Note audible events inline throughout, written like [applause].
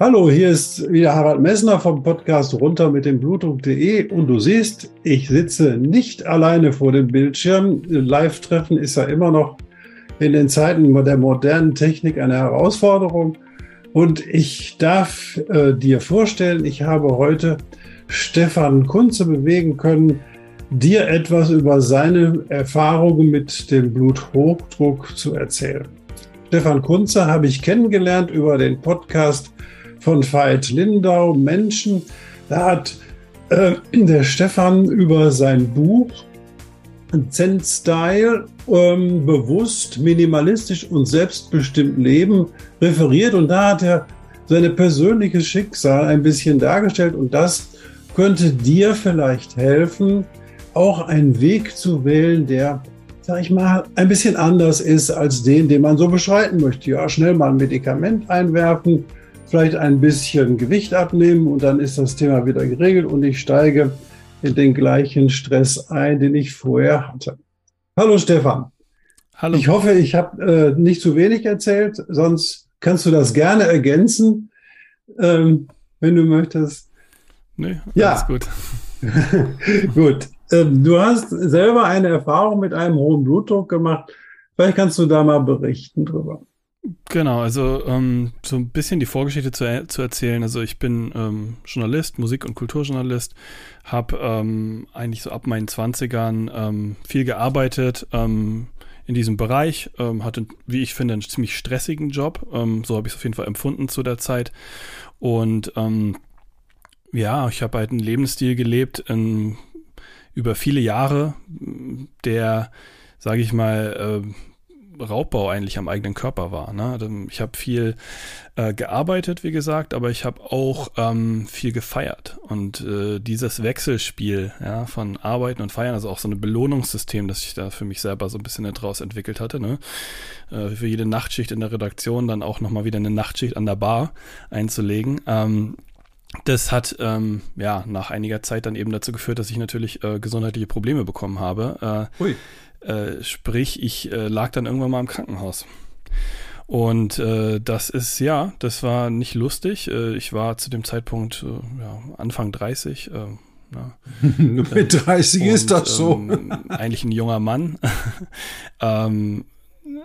Hallo, hier ist wieder Harald Messner vom Podcast runter mit dem Blutdruck.de und du siehst, ich sitze nicht alleine vor dem Bildschirm. Live-Treffen ist ja immer noch in den Zeiten der modernen Technik eine Herausforderung. Und ich darf äh, dir vorstellen, ich habe heute Stefan Kunze bewegen können, dir etwas über seine Erfahrungen mit dem Bluthochdruck zu erzählen. Stefan Kunze habe ich kennengelernt über den Podcast von Veit Lindau, Menschen. Da hat äh, der Stefan über sein Buch Zen Style ähm, bewusst, minimalistisch und selbstbestimmt leben referiert und da hat er seine persönliches Schicksal ein bisschen dargestellt und das könnte dir vielleicht helfen, auch einen Weg zu wählen, der, sag ich mal, ein bisschen anders ist als den, den man so beschreiten möchte. Ja, schnell mal ein Medikament einwerfen, vielleicht ein bisschen Gewicht abnehmen und dann ist das Thema wieder geregelt und ich steige in den gleichen Stress ein, den ich vorher hatte. Hallo Stefan. Hallo. Ich hoffe, ich habe äh, nicht zu wenig erzählt, sonst kannst du das gerne ergänzen, ähm, wenn du möchtest. Nee, ja. gut. [laughs] gut. Ähm, du hast selber eine Erfahrung mit einem hohen Blutdruck gemacht. Vielleicht kannst du da mal berichten drüber. Genau, also ähm, so ein bisschen die Vorgeschichte zu, zu erzählen. Also ich bin ähm, Journalist, Musik- und Kulturjournalist, habe ähm, eigentlich so ab meinen 20ern ähm, viel gearbeitet ähm, in diesem Bereich, ähm, hatte, wie ich finde, einen ziemlich stressigen Job. so habe ich es auf jeden Fall empfunden zu der Zeit. Und ja, ich habe halt einen Lebensstil gelebt in, über viele Jahre, der, sage ich mal, äh, Raubbau eigentlich am eigenen Körper war. Ne? Ich habe viel äh, gearbeitet, wie gesagt, aber ich habe auch ähm, viel gefeiert. Und äh, dieses Wechselspiel ja, von Arbeiten und Feiern, also auch so ein Belohnungssystem, das ich da für mich selber so ein bisschen daraus entwickelt hatte. Ne? Äh, für jede Nachtschicht in der Redaktion dann auch nochmal wieder eine Nachtschicht an der Bar einzulegen. Ähm, das hat ähm, ja nach einiger Zeit dann eben dazu geführt, dass ich natürlich äh, gesundheitliche Probleme bekommen habe. Äh, Ui. Äh, sprich, ich äh, lag dann irgendwann mal im Krankenhaus. Und äh, das ist, ja, das war nicht lustig. Äh, ich war zu dem Zeitpunkt äh, ja, Anfang 30. Äh, na, [laughs] Mit 30 und, ist das so. Ähm, eigentlich ein junger Mann. [laughs] ähm,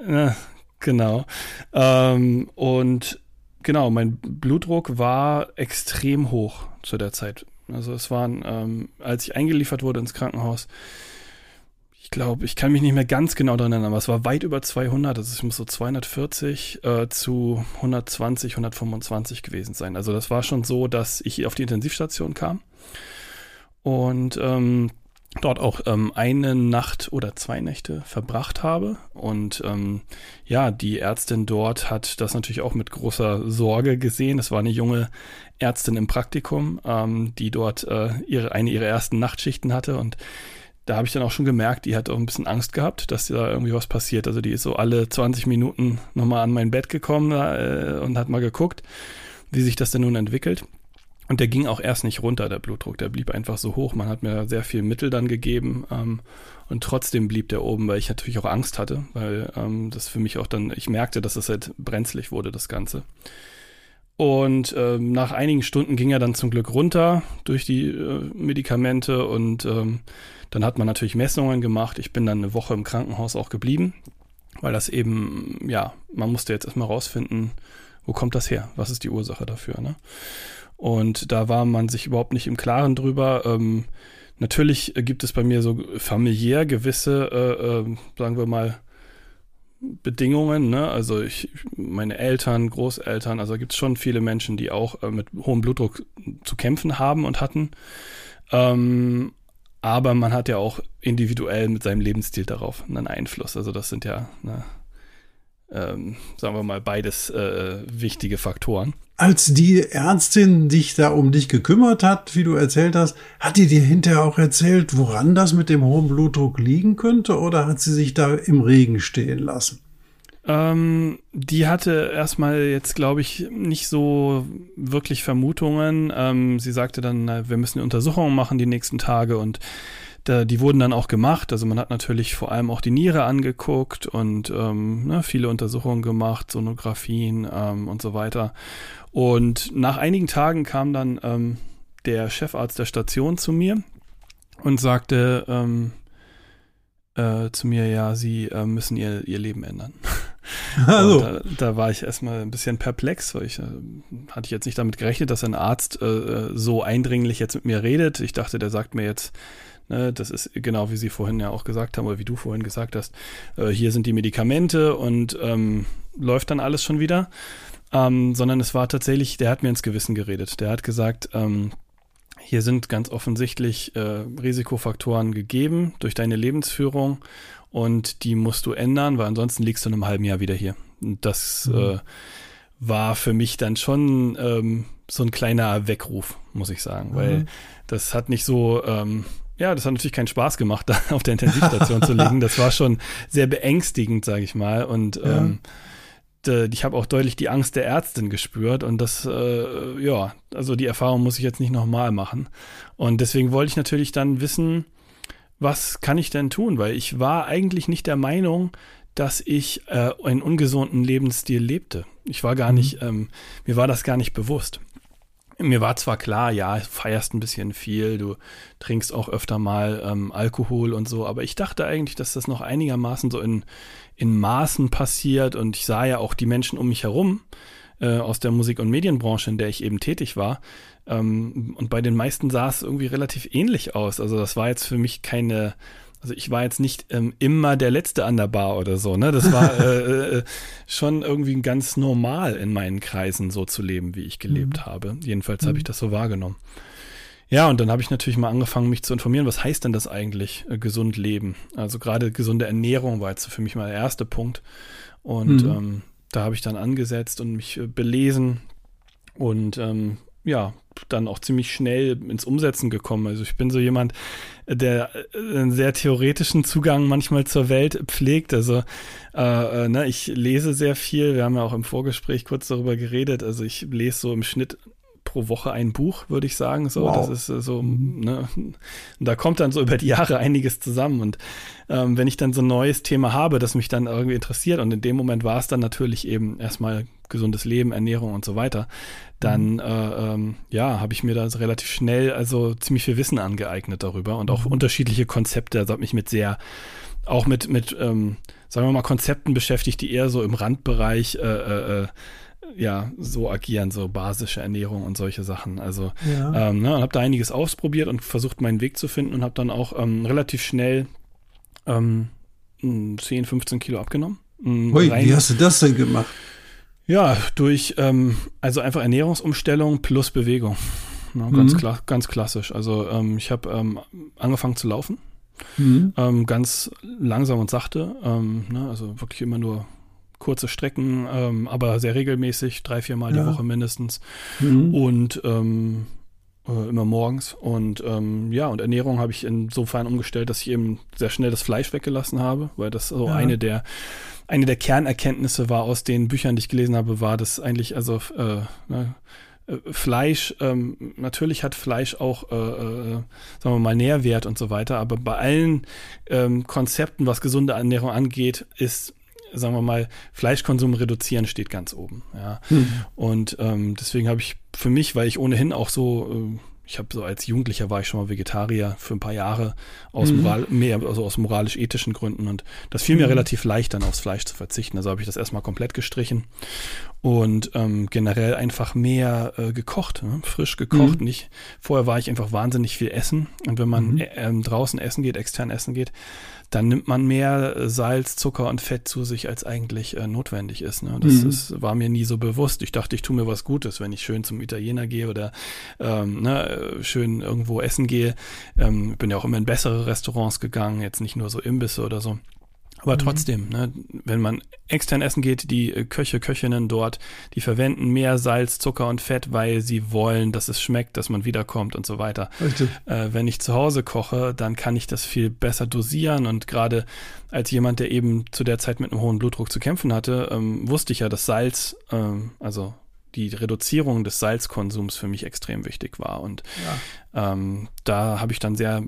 na, genau. Ähm, und genau, mein Blutdruck war extrem hoch zu der Zeit. Also es waren, ähm, als ich eingeliefert wurde ins Krankenhaus, glaube, ich kann mich nicht mehr ganz genau daran erinnern, aber es war weit über 200. Also es muss so 240 äh, zu 120, 125 gewesen sein. Also das war schon so, dass ich auf die Intensivstation kam und ähm, dort auch ähm, eine Nacht oder zwei Nächte verbracht habe. Und ähm, ja, die Ärztin dort hat das natürlich auch mit großer Sorge gesehen. Es war eine junge Ärztin im Praktikum, ähm, die dort äh, ihre, eine ihrer ersten Nachtschichten hatte und da habe ich dann auch schon gemerkt, die hat auch ein bisschen Angst gehabt, dass da irgendwie was passiert. Also die ist so alle 20 Minuten nochmal an mein Bett gekommen äh, und hat mal geguckt, wie sich das denn nun entwickelt. Und der ging auch erst nicht runter, der Blutdruck. Der blieb einfach so hoch. Man hat mir sehr viel Mittel dann gegeben. Ähm, und trotzdem blieb der oben, weil ich natürlich auch Angst hatte, weil ähm, das für mich auch dann, ich merkte, dass es halt brenzlig wurde, das Ganze. Und ähm, nach einigen Stunden ging er dann zum Glück runter durch die äh, Medikamente und ähm, dann hat man natürlich Messungen gemacht. Ich bin dann eine Woche im Krankenhaus auch geblieben, weil das eben, ja, man musste jetzt erstmal rausfinden, wo kommt das her? Was ist die Ursache dafür? Ne? Und da war man sich überhaupt nicht im Klaren drüber. Ähm, natürlich gibt es bei mir so familiär gewisse, äh, äh, sagen wir mal, Bedingungen, ne? Also ich, meine Eltern, Großeltern, also gibt es schon viele Menschen, die auch äh, mit hohem Blutdruck zu kämpfen haben und hatten. Ähm, aber man hat ja auch individuell mit seinem Lebensstil darauf einen Einfluss. Also das sind ja, ne, ähm, sagen wir mal, beides äh, wichtige Faktoren. als die Ärztin dich da um dich gekümmert hat, wie du erzählt hast, hat die dir hinterher auch erzählt, woran das mit dem hohen Blutdruck liegen könnte oder hat sie sich da im Regen stehen lassen? Ähm, die hatte erstmal jetzt, glaube ich, nicht so wirklich Vermutungen. Ähm, sie sagte dann, na, wir müssen Untersuchungen machen die nächsten Tage und da, die wurden dann auch gemacht. Also man hat natürlich vor allem auch die Niere angeguckt und ähm, ne, viele Untersuchungen gemacht, Sonographien ähm, und so weiter. Und nach einigen Tagen kam dann ähm, der Chefarzt der Station zu mir und sagte ähm, äh, zu mir, ja, Sie äh, müssen ihr, ihr Leben ändern. [laughs] [laughs] Also. Da, da, war ich erstmal ein bisschen perplex, weil ich äh, hatte jetzt nicht damit gerechnet, dass ein Arzt äh, äh, so eindringlich jetzt mit mir redet. Ich dachte, der sagt mir jetzt, Ne, das ist genau wie Sie vorhin ja auch gesagt haben oder wie du vorhin gesagt hast. Äh, hier sind die Medikamente und ähm, läuft dann alles schon wieder. Ähm, sondern es war tatsächlich, der hat mir ins Gewissen geredet. Der hat gesagt, ähm, hier sind ganz offensichtlich äh, Risikofaktoren gegeben durch deine Lebensführung und die musst du ändern, weil ansonsten liegst du in einem halben Jahr wieder hier. Und das mhm. äh, war für mich dann schon ähm, so ein kleiner Weckruf, muss ich sagen, mhm. weil das hat nicht so, ähm, ja, das hat natürlich keinen Spaß gemacht, [laughs] da auf der Intensivstation zu liegen. [laughs] Das war schon sehr beängstigend, sage ich mal. Und ja. ähm, ich habe auch deutlich die Angst der Ärztin gespürt und das, äh, ja, also die Erfahrung muss ich jetzt nicht nochmal machen. Und deswegen wollte ich natürlich dann wissen, was kann ich denn tun? Weil ich war eigentlich nicht der Meinung, dass ich äh, einen ungesunden Lebensstil lebte. Ich war gar mhm. nicht, ähm, mir war das gar nicht bewusst. Mir war zwar klar, ja, du feierst ein bisschen viel, du trinkst auch öfter mal ähm, Alkohol und so, aber ich dachte eigentlich, dass das noch einigermaßen so in, in Maßen passiert und ich sah ja auch die Menschen um mich herum äh, aus der Musik- und Medienbranche, in der ich eben tätig war. Ähm, und bei den meisten sah es irgendwie relativ ähnlich aus. Also das war jetzt für mich keine also ich war jetzt nicht ähm, immer der Letzte an der Bar oder so, ne? Das war [laughs] äh, äh, schon irgendwie ganz normal in meinen Kreisen so zu leben, wie ich gelebt mhm. habe. Jedenfalls mhm. habe ich das so wahrgenommen. Ja, und dann habe ich natürlich mal angefangen, mich zu informieren, was heißt denn das eigentlich, äh, gesund leben? Also gerade gesunde Ernährung war jetzt für mich mal der erste Punkt. Und mhm. ähm, da habe ich dann angesetzt und mich äh, belesen und ähm, ja, dann auch ziemlich schnell ins Umsetzen gekommen. Also ich bin so jemand, der äh, einen sehr theoretischen Zugang manchmal zur Welt pflegt. Also äh, äh, ne, ich lese sehr viel. Wir haben ja auch im Vorgespräch kurz darüber geredet. Also ich lese so im Schnitt pro Woche ein Buch, würde ich sagen. So, wow. das ist äh, so, ne, und [laughs] da kommt dann so über die Jahre einiges zusammen. Und ähm, wenn ich dann so ein neues Thema habe, das mich dann irgendwie interessiert, und in dem Moment war es dann natürlich eben erstmal gesundes Leben, Ernährung und so weiter, dann mhm. äh, ähm, ja, habe ich mir da relativ schnell also ziemlich viel Wissen angeeignet darüber und auch mhm. unterschiedliche Konzepte. Also habe mich mit sehr, auch mit, mit ähm, sagen wir mal, Konzepten beschäftigt, die eher so im Randbereich äh, äh, äh ja, so agieren, so basische Ernährung und solche Sachen. Also ja. ähm, ne, habe da einiges ausprobiert und versucht, meinen Weg zu finden und habe dann auch ähm, relativ schnell ähm, 10, 15 Kilo abgenommen. Hui, wie hast du das denn gemacht? Ja, durch ähm, also einfach Ernährungsumstellung plus Bewegung. Ne, ganz, mhm. kla ganz klassisch. Also ähm, ich habe ähm, angefangen zu laufen. Mhm. Ähm, ganz langsam und sachte. Ähm, ne, also wirklich immer nur kurze Strecken, ähm, aber sehr regelmäßig, drei, vier Mal ja. die Woche mindestens. Mhm. Und ähm, äh, immer morgens. Und ähm, ja, und Ernährung habe ich insofern umgestellt, dass ich eben sehr schnell das Fleisch weggelassen habe, weil das so ja. eine der eine der Kernerkenntnisse war aus den Büchern, die ich gelesen habe, war, dass eigentlich also äh, ne, äh, Fleisch, ähm, natürlich hat Fleisch auch, äh, äh, sagen wir mal, Nährwert und so weiter, aber bei allen ähm, Konzepten, was gesunde Ernährung angeht, ist sagen wir mal, Fleischkonsum reduzieren steht ganz oben. Ja. Hm. Und ähm, deswegen habe ich für mich, weil ich ohnehin auch so, äh, ich habe so als Jugendlicher war ich schon mal Vegetarier für ein paar Jahre aus mhm. Moral, mehr, also aus moralisch-ethischen Gründen und das fiel mir mhm. relativ leicht, dann aufs Fleisch zu verzichten. Also habe ich das erstmal komplett gestrichen und ähm, generell einfach mehr äh, gekocht, ne? frisch gekocht. Mhm. Nicht, vorher war ich einfach wahnsinnig viel essen und wenn man mhm. äh, draußen essen geht, extern essen geht, dann nimmt man mehr äh, Salz, Zucker und Fett zu sich, als eigentlich äh, notwendig ist. Ne? Das mhm. ist, war mir nie so bewusst. Ich dachte, ich tue mir was Gutes, wenn ich schön zum Italiener gehe oder ähm, ne, schön irgendwo essen gehe. Ähm, bin ja auch immer in bessere Restaurants gegangen, jetzt nicht nur so Imbisse oder so. Aber mhm. trotzdem, ne, wenn man extern essen geht, die äh, Köche, Köchinnen dort, die verwenden mehr Salz, Zucker und Fett, weil sie wollen, dass es schmeckt, dass man wiederkommt und so weiter. Äh, wenn ich zu Hause koche, dann kann ich das viel besser dosieren und gerade als jemand, der eben zu der Zeit mit einem hohen Blutdruck zu kämpfen hatte, ähm, wusste ich ja, dass Salz, ähm, also die Reduzierung des Salzkonsums für mich extrem wichtig war. Und ja. ähm, da habe ich dann sehr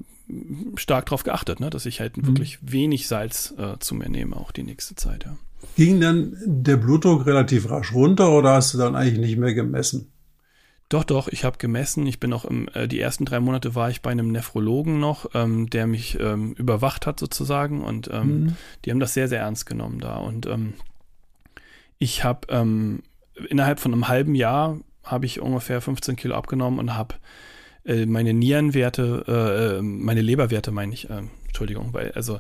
stark darauf geachtet, ne, dass ich halt mhm. wirklich wenig Salz äh, zu mir nehme, auch die nächste Zeit, ja. Ging dann der Blutdruck relativ rasch runter oder hast du dann eigentlich nicht mehr gemessen? Doch, doch, ich habe gemessen. Ich bin auch im, äh, die ersten drei Monate war ich bei einem Nephrologen noch, ähm, der mich ähm, überwacht hat sozusagen und ähm, mhm. die haben das sehr, sehr ernst genommen da. Und ähm, ich habe ähm, innerhalb von einem halben Jahr habe ich ungefähr 15 Kilo abgenommen und habe äh, meine Nierenwerte, äh, äh, meine Leberwerte meine ich, äh, Entschuldigung, weil, also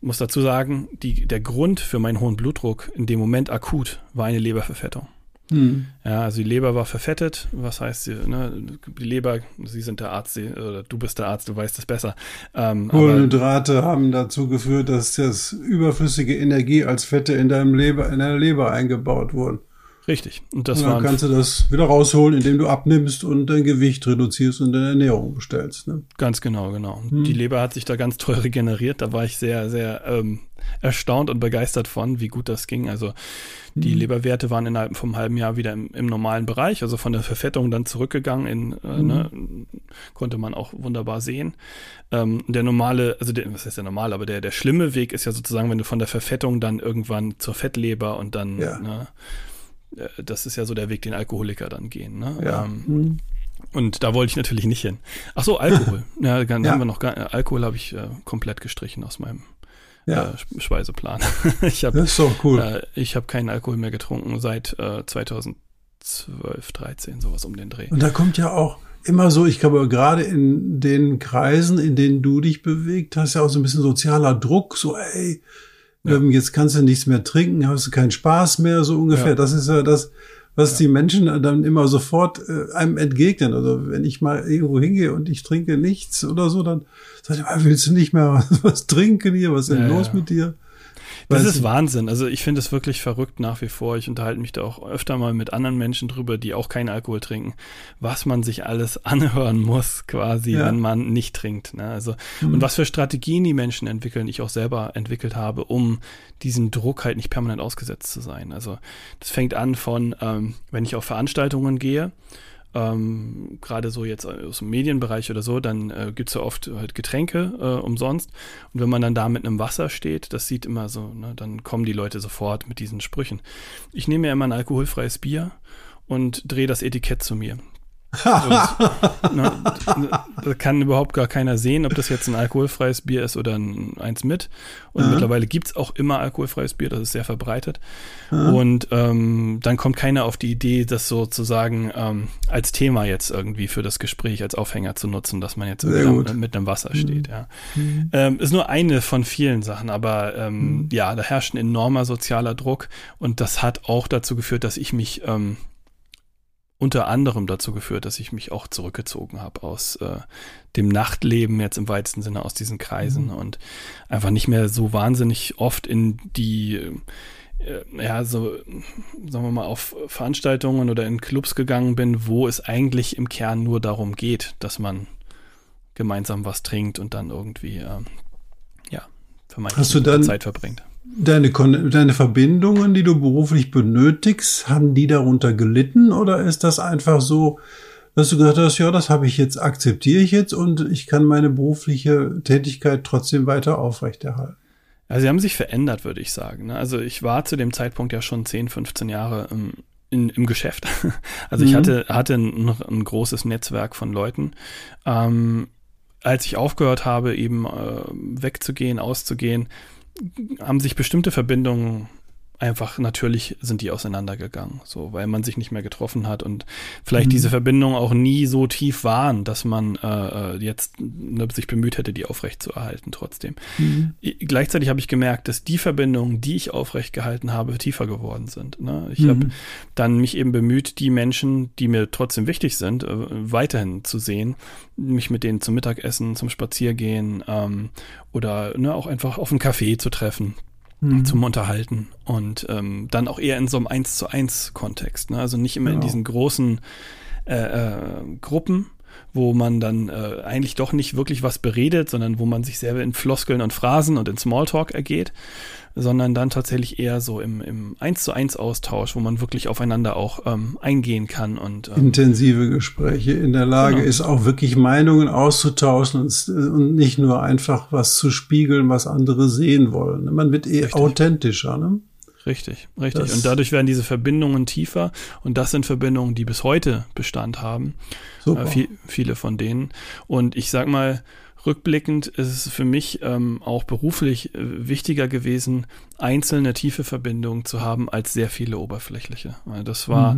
muss dazu sagen, die, der Grund für meinen hohen Blutdruck in dem Moment akut war eine Leberverfettung. Hm. Ja, also die Leber war verfettet. Was heißt sie? Ne? Die Leber, Sie sind der Arzt, oder du bist der Arzt, du weißt es besser. Ähm, Kohlenhydrate haben dazu geführt, dass das überflüssige Energie als Fette in deinem Leber, in deiner Leber eingebaut wurden. Richtig. Und, das und dann kannst du das wieder rausholen, indem du abnimmst und dein Gewicht reduzierst und deine Ernährung bestellst. Ne? Ganz genau, genau. Hm. Die Leber hat sich da ganz toll regeneriert. Da war ich sehr, sehr ähm, erstaunt und begeistert von, wie gut das ging. Also die hm. Leberwerte waren innerhalb vom halben Jahr wieder im, im, normalen Bereich, also von der Verfettung dann zurückgegangen. In, äh, hm. ne, konnte man auch wunderbar sehen. Ähm, der normale, also der, was heißt der normale, aber der, der schlimme Weg ist ja sozusagen, wenn du von der Verfettung dann irgendwann zur Fettleber und dann ja. ne, das ist ja so der Weg, den Alkoholiker dann gehen. Ne? Ja. Ähm, mhm. Und da wollte ich natürlich nicht hin. Ach so, Alkohol. [laughs] ja, dann ja. haben wir noch gar, äh, Alkohol habe ich äh, komplett gestrichen aus meinem ja. äh, Speiseplan. [laughs] ich hab, das ist doch cool. Äh, ich habe keinen Alkohol mehr getrunken seit äh, 2012, 13, sowas um den Dreh. Und da kommt ja auch immer so, ich glaube, gerade in den Kreisen, in denen du dich bewegt, hast ja auch so ein bisschen sozialer Druck, so, ey, ja. Ähm, jetzt kannst du nichts mehr trinken, hast du keinen Spaß mehr, so ungefähr. Ja. Das ist ja das, was ja. die Menschen dann immer sofort äh, einem entgegnen. Also wenn ich mal irgendwo hingehe und ich trinke nichts oder so, dann sag ich, ah, willst du nicht mehr [laughs] was trinken hier? Was ist denn los mit dir? Das ist Wahnsinn. Also ich finde es wirklich verrückt nach wie vor. Ich unterhalte mich da auch öfter mal mit anderen Menschen drüber, die auch keinen Alkohol trinken, was man sich alles [laughs] anhören muss, quasi, ja. wenn man nicht trinkt. Ne? Also, mhm. und was für Strategien die Menschen entwickeln, ich auch selber entwickelt habe, um diesem Druck halt nicht permanent ausgesetzt zu sein. Also das fängt an von, ähm, wenn ich auf Veranstaltungen gehe, ähm, gerade so jetzt aus dem Medienbereich oder so, dann äh, gibt es ja oft halt Getränke äh, umsonst. Und wenn man dann da mit einem Wasser steht, das sieht immer so, ne, dann kommen die Leute sofort mit diesen Sprüchen. Ich nehme mir immer ein alkoholfreies Bier und drehe das Etikett zu mir. Und, ne, da kann überhaupt gar keiner sehen, ob das jetzt ein alkoholfreies Bier ist oder ein, eins mit. Und mhm. mittlerweile gibt's auch immer alkoholfreies Bier, das ist sehr verbreitet. Mhm. Und ähm, dann kommt keiner auf die Idee, das sozusagen ähm, als Thema jetzt irgendwie für das Gespräch als Aufhänger zu nutzen, dass man jetzt mit einem Wasser steht. Mhm. Ja. Mhm. Ähm, ist nur eine von vielen Sachen, aber ähm, mhm. ja, da herrscht ein enormer sozialer Druck und das hat auch dazu geführt, dass ich mich ähm, unter anderem dazu geführt, dass ich mich auch zurückgezogen habe aus äh, dem Nachtleben jetzt im weitesten Sinne aus diesen Kreisen mhm. und einfach nicht mehr so wahnsinnig oft in die äh, ja so sagen wir mal auf Veranstaltungen oder in Clubs gegangen bin, wo es eigentlich im Kern nur darum geht, dass man gemeinsam was trinkt und dann irgendwie äh, ja vermeintlich Zeit verbringt. Deine, deine Verbindungen, die du beruflich benötigst, haben die darunter gelitten oder ist das einfach so, dass du gesagt hast, ja, das habe ich jetzt, akzeptiere ich jetzt und ich kann meine berufliche Tätigkeit trotzdem weiter aufrechterhalten? Also sie haben sich verändert, würde ich sagen. Ne? Also ich war zu dem Zeitpunkt ja schon 10, 15 Jahre im, in, im Geschäft. [laughs] Also ich mhm. hatte, hatte ein, ein, großes Netzwerk von Leuten. Ähm, als ich aufgehört habe, eben äh, wegzugehen, auszugehen, haben sich bestimmte Verbindungen einfach natürlich sind die auseinandergegangen, so weil man sich nicht mehr getroffen hat und vielleicht mhm. diese Verbindungen auch nie so tief waren, dass man äh, äh jetzt ne, sich bemüht hätte, die aufrecht zu erhalten trotzdem. Mhm. Gleichzeitig habe ich gemerkt, dass die Verbindungen, die ich aufrecht gehalten habe, tiefer geworden sind. Ne? Ich mhm. habe dann mich eben bemüht, die Menschen, die mir trotzdem wichtig sind, äh, weiterhin zu sehen, mich mit denen zum Mittagessen, zum Spaziergehen ähm, oder ne, auch einfach auf einen Café zu treffen mhm. zum Unterhalten und ähm, dann auch eher in so einem Eins zu eins Kontext. Ne? Also nicht immer genau. in diesen großen äh, äh, Gruppen, wo man dann äh, eigentlich doch nicht wirklich was beredet, sondern wo man sich selber in Floskeln und Phrasen und in Smalltalk ergeht, sondern dann tatsächlich eher so im, im 1 zu 1 Austausch, wo man wirklich aufeinander auch ähm, eingehen kann und ähm, intensive Gespräche in der Lage genau. ist, auch wirklich Meinungen auszutauschen und, und, nicht nur einfach was zu spiegeln, was andere sehen wollen. Man wird eh Richtig. authentischer, ne? Richtig, richtig. Das und dadurch werden diese Verbindungen tiefer und das sind Verbindungen, die bis heute Bestand haben. Super. Äh, viel, viele von denen. Und ich sag mal, rückblickend ist es für mich ähm, auch beruflich äh, wichtiger gewesen, einzelne tiefe Verbindungen zu haben, als sehr viele oberflächliche. Das war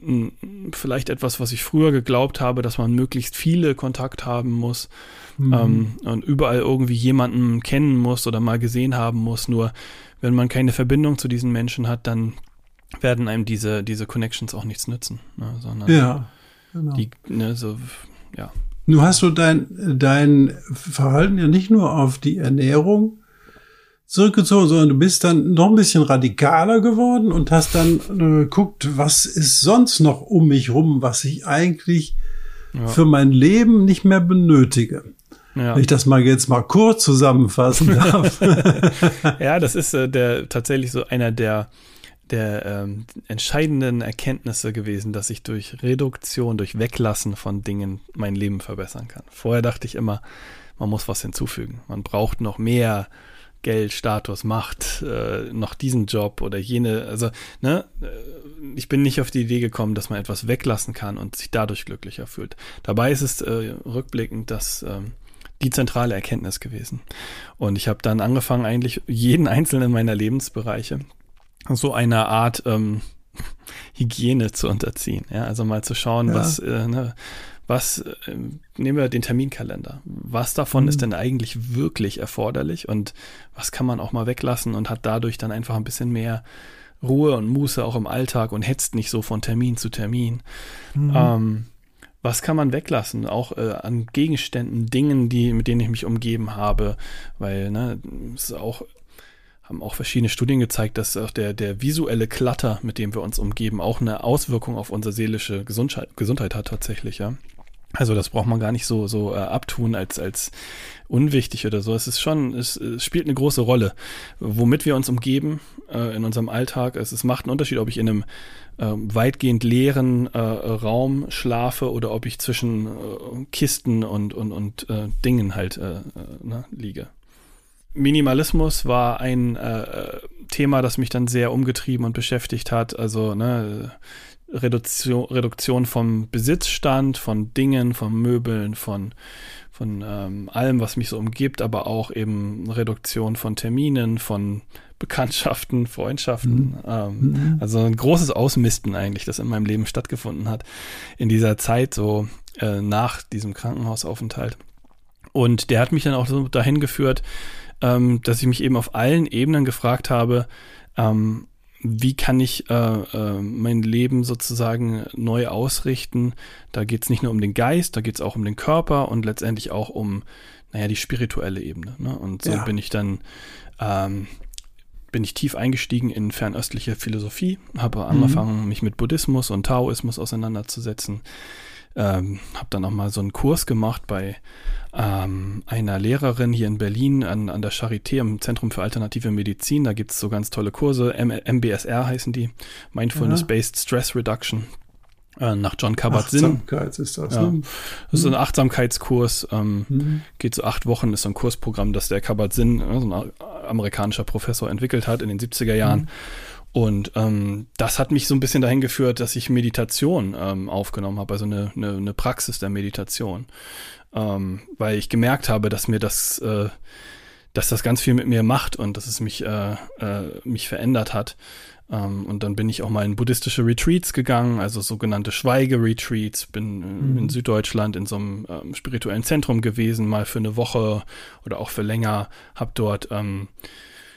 mhm. vielleicht etwas, was ich früher geglaubt habe, dass man möglichst viele Kontakt haben muss mhm. ähm, und überall irgendwie jemanden kennen muss oder mal gesehen haben muss. Nur wenn man keine Verbindung zu diesen Menschen hat, dann werden einem diese, diese Connections auch nichts nützen. Ne, sondern ja, genau. die, ne, so, ja. Nun hast du dein, dein Verhalten ja nicht nur auf die Ernährung zurückgezogen, sondern du bist dann noch ein bisschen radikaler geworden und hast dann äh, geguckt, was ist sonst noch um mich rum, was ich eigentlich ja. für mein Leben nicht mehr benötige. Ja. Wenn ich das mal jetzt mal kurz zusammenfassen [laughs] darf. ja, das ist äh, der tatsächlich so einer der der ähm, entscheidenden Erkenntnisse gewesen, dass ich durch Reduktion, durch Weglassen von Dingen mein Leben verbessern kann. Vorher dachte ich immer, man muss was hinzufügen. Man braucht noch mehr Geld, Status, Macht, äh, noch diesen Job oder jene. Also, ne, äh, ich bin nicht auf die Idee gekommen, dass man etwas weglassen kann und sich dadurch glücklicher fühlt. Dabei ist es äh, rückblickend das ähm, die zentrale Erkenntnis gewesen. Und ich habe dann angefangen, eigentlich jeden einzelnen meiner Lebensbereiche so einer Art ähm, [laughs] Hygiene zu unterziehen. Ja, also mal zu schauen, ja. was, äh, ne, was, äh, nehmen wir den Terminkalender. Was davon mhm. ist denn eigentlich wirklich erforderlich und was kann man auch mal weglassen und hat dadurch dann einfach ein bisschen mehr Ruhe und Muße auch im Alltag und hetzt nicht so von Termin zu Termin. Mhm. Ähm, was kann man weglassen, auch äh, an Gegenständen, Dingen, die, mit denen ich mich umgeben habe, weil, ne, es ist auch haben auch verschiedene Studien gezeigt, dass auch der, der visuelle Klatter, mit dem wir uns umgeben, auch eine Auswirkung auf unsere seelische Gesundheit, Gesundheit hat tatsächlich, ja. Also das braucht man gar nicht so so äh, abtun als als unwichtig oder so. Es ist schon, es, es spielt eine große Rolle, womit wir uns umgeben äh, in unserem Alltag. Es, es macht einen Unterschied, ob ich in einem äh, weitgehend leeren äh, Raum schlafe oder ob ich zwischen äh, Kisten und und und äh, Dingen halt äh, äh ne, liege. Minimalismus war ein äh, Thema, das mich dann sehr umgetrieben und beschäftigt hat. Also ne, Reduktion, Reduktion vom Besitzstand, von Dingen, von Möbeln, von, von ähm, allem, was mich so umgibt, aber auch eben Reduktion von Terminen, von Bekanntschaften, Freundschaften. Mhm. Ähm, mhm. Also ein großes Ausmisten eigentlich, das in meinem Leben stattgefunden hat in dieser Zeit, so äh, nach diesem Krankenhausaufenthalt. Und der hat mich dann auch so dahin geführt, ähm, dass ich mich eben auf allen Ebenen gefragt habe, ähm, wie kann ich äh, äh, mein Leben sozusagen neu ausrichten? Da geht es nicht nur um den Geist, da geht es auch um den Körper und letztendlich auch um, naja, die spirituelle Ebene. Ne? Und so ja. bin ich dann, ähm, bin ich tief eingestiegen in fernöstliche Philosophie, habe mhm. angefangen, mich mit Buddhismus und Taoismus auseinanderzusetzen. Ähm, habe dann auch mal so einen Kurs gemacht bei ähm, einer Lehrerin hier in Berlin an, an der Charité im Zentrum für alternative Medizin. Da gibt es so ganz tolle Kurse, M MBSR heißen die, Mindfulness-Based Stress Reduction äh, nach John Kabat-Zinn. Achtsamkeit ist das. Ja. Ne? Das ist ein Achtsamkeitskurs, ähm, mhm. geht so acht Wochen, ist so ein Kursprogramm, das der Kabat-Zinn, äh, so ein amerikanischer Professor, entwickelt hat in den 70er Jahren. Mhm. Und ähm, das hat mich so ein bisschen dahin geführt, dass ich Meditation ähm, aufgenommen habe, also eine, eine, eine Praxis der Meditation ähm, weil ich gemerkt habe, dass mir das, äh, dass das ganz viel mit mir macht und dass es mich, äh, äh, mich verändert hat. Ähm, und dann bin ich auch mal in buddhistische Retreats gegangen, also sogenannte Schweige-Retreats. Bin äh, mhm. in Süddeutschland in so einem ähm, spirituellen Zentrum gewesen, mal für eine Woche oder auch für länger. Hab dort ähm,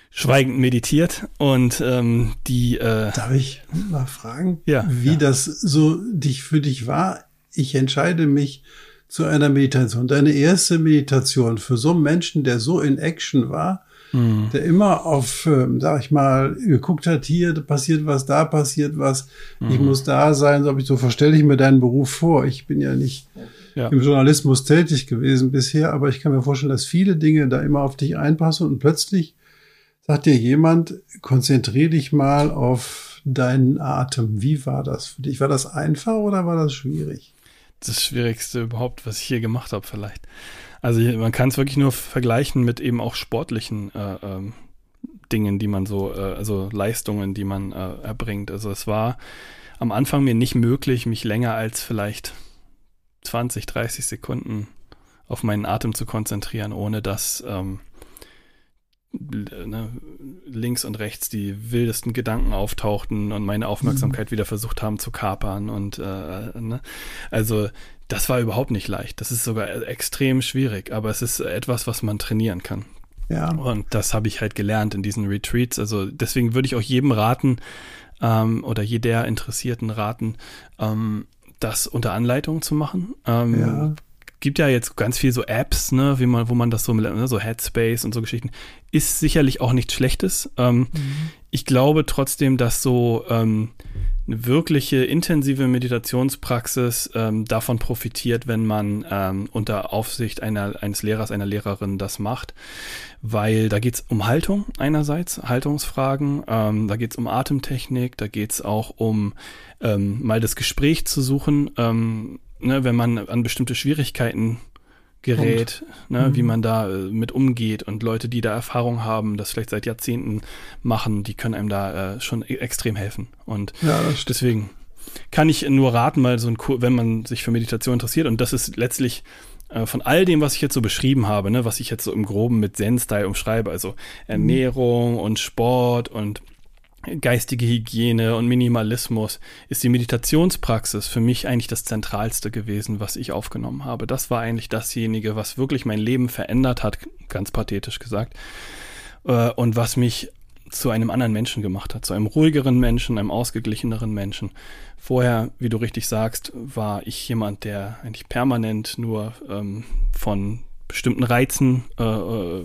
schweigend meditiert und ähm, die. Äh, Darf ich mal fragen, ja, wie ja. das so dich für dich war? Ich entscheide mich zu einer Meditation. Deine erste Meditation für so einen Menschen, der so in Action war, mhm. der immer auf, ähm, sag ich mal, geguckt hat, hier passiert was, da passiert was, mhm. ich muss da sein, so, ich, so verstelle ich mir deinen Beruf vor. Ich bin ja nicht ja. im Journalismus tätig gewesen bisher, aber ich kann mir vorstellen, dass viele Dinge da immer auf dich einpassen und plötzlich sagt dir jemand, konzentrier dich mal auf deinen Atem. Wie war das für dich? War das einfach oder war das schwierig? Das Schwierigste überhaupt, was ich hier gemacht habe, vielleicht. Also man kann es wirklich nur vergleichen mit eben auch sportlichen äh, ähm, Dingen, die man so, äh, also Leistungen, die man äh, erbringt. Also es war am Anfang mir nicht möglich, mich länger als vielleicht 20, 30 Sekunden auf meinen Atem zu konzentrieren, ohne dass ähm, ne, links und rechts die wildesten Gedanken auftauchten und meine Aufmerksamkeit mhm. wieder versucht haben zu kapern. Und äh, ne? also das war überhaupt nicht leicht. Das ist sogar extrem schwierig, aber es ist etwas, was man trainieren kann. Ja. Und das habe ich halt gelernt in diesen Retreats. Also deswegen würde ich auch jedem raten, ähm, oder jeder Interessierten raten, ähm, das unter Anleitung zu machen. Ähm, ja. Gibt ja jetzt ganz viel so Apps, ne, wie man, wo man das so, ne, so Headspace und so Geschichten, ist sicherlich auch nichts Schlechtes. Ähm, mhm. Ich glaube trotzdem, dass so ähm, eine wirkliche intensive Meditationspraxis ähm, davon profitiert, wenn man ähm, unter Aufsicht einer, eines Lehrers, einer Lehrerin das macht, weil da geht es um Haltung einerseits, Haltungsfragen, ähm, da geht es um Atemtechnik, da geht es auch um ähm, mal das Gespräch zu suchen, ähm, ne, wenn man an bestimmte Schwierigkeiten gerät, ne, mhm. wie man da äh, mit umgeht und Leute, die da Erfahrung haben, das vielleicht seit Jahrzehnten machen, die können einem da äh, schon e extrem helfen. Und ja, deswegen kann ich nur raten, mal so ein, wenn man sich für Meditation interessiert und das ist letztlich äh, von all dem, was ich jetzt so beschrieben habe, ne, was ich jetzt so im Groben mit Zen-Style umschreibe, also mhm. Ernährung und Sport und geistige Hygiene und Minimalismus ist die Meditationspraxis für mich eigentlich das Zentralste gewesen, was ich aufgenommen habe. Das war eigentlich dasjenige, was wirklich mein Leben verändert hat, ganz pathetisch gesagt, äh, und was mich zu einem anderen Menschen gemacht hat, zu einem ruhigeren Menschen, einem ausgeglicheneren Menschen. Vorher, wie du richtig sagst, war ich jemand, der eigentlich permanent nur ähm, von bestimmten Reizen äh, äh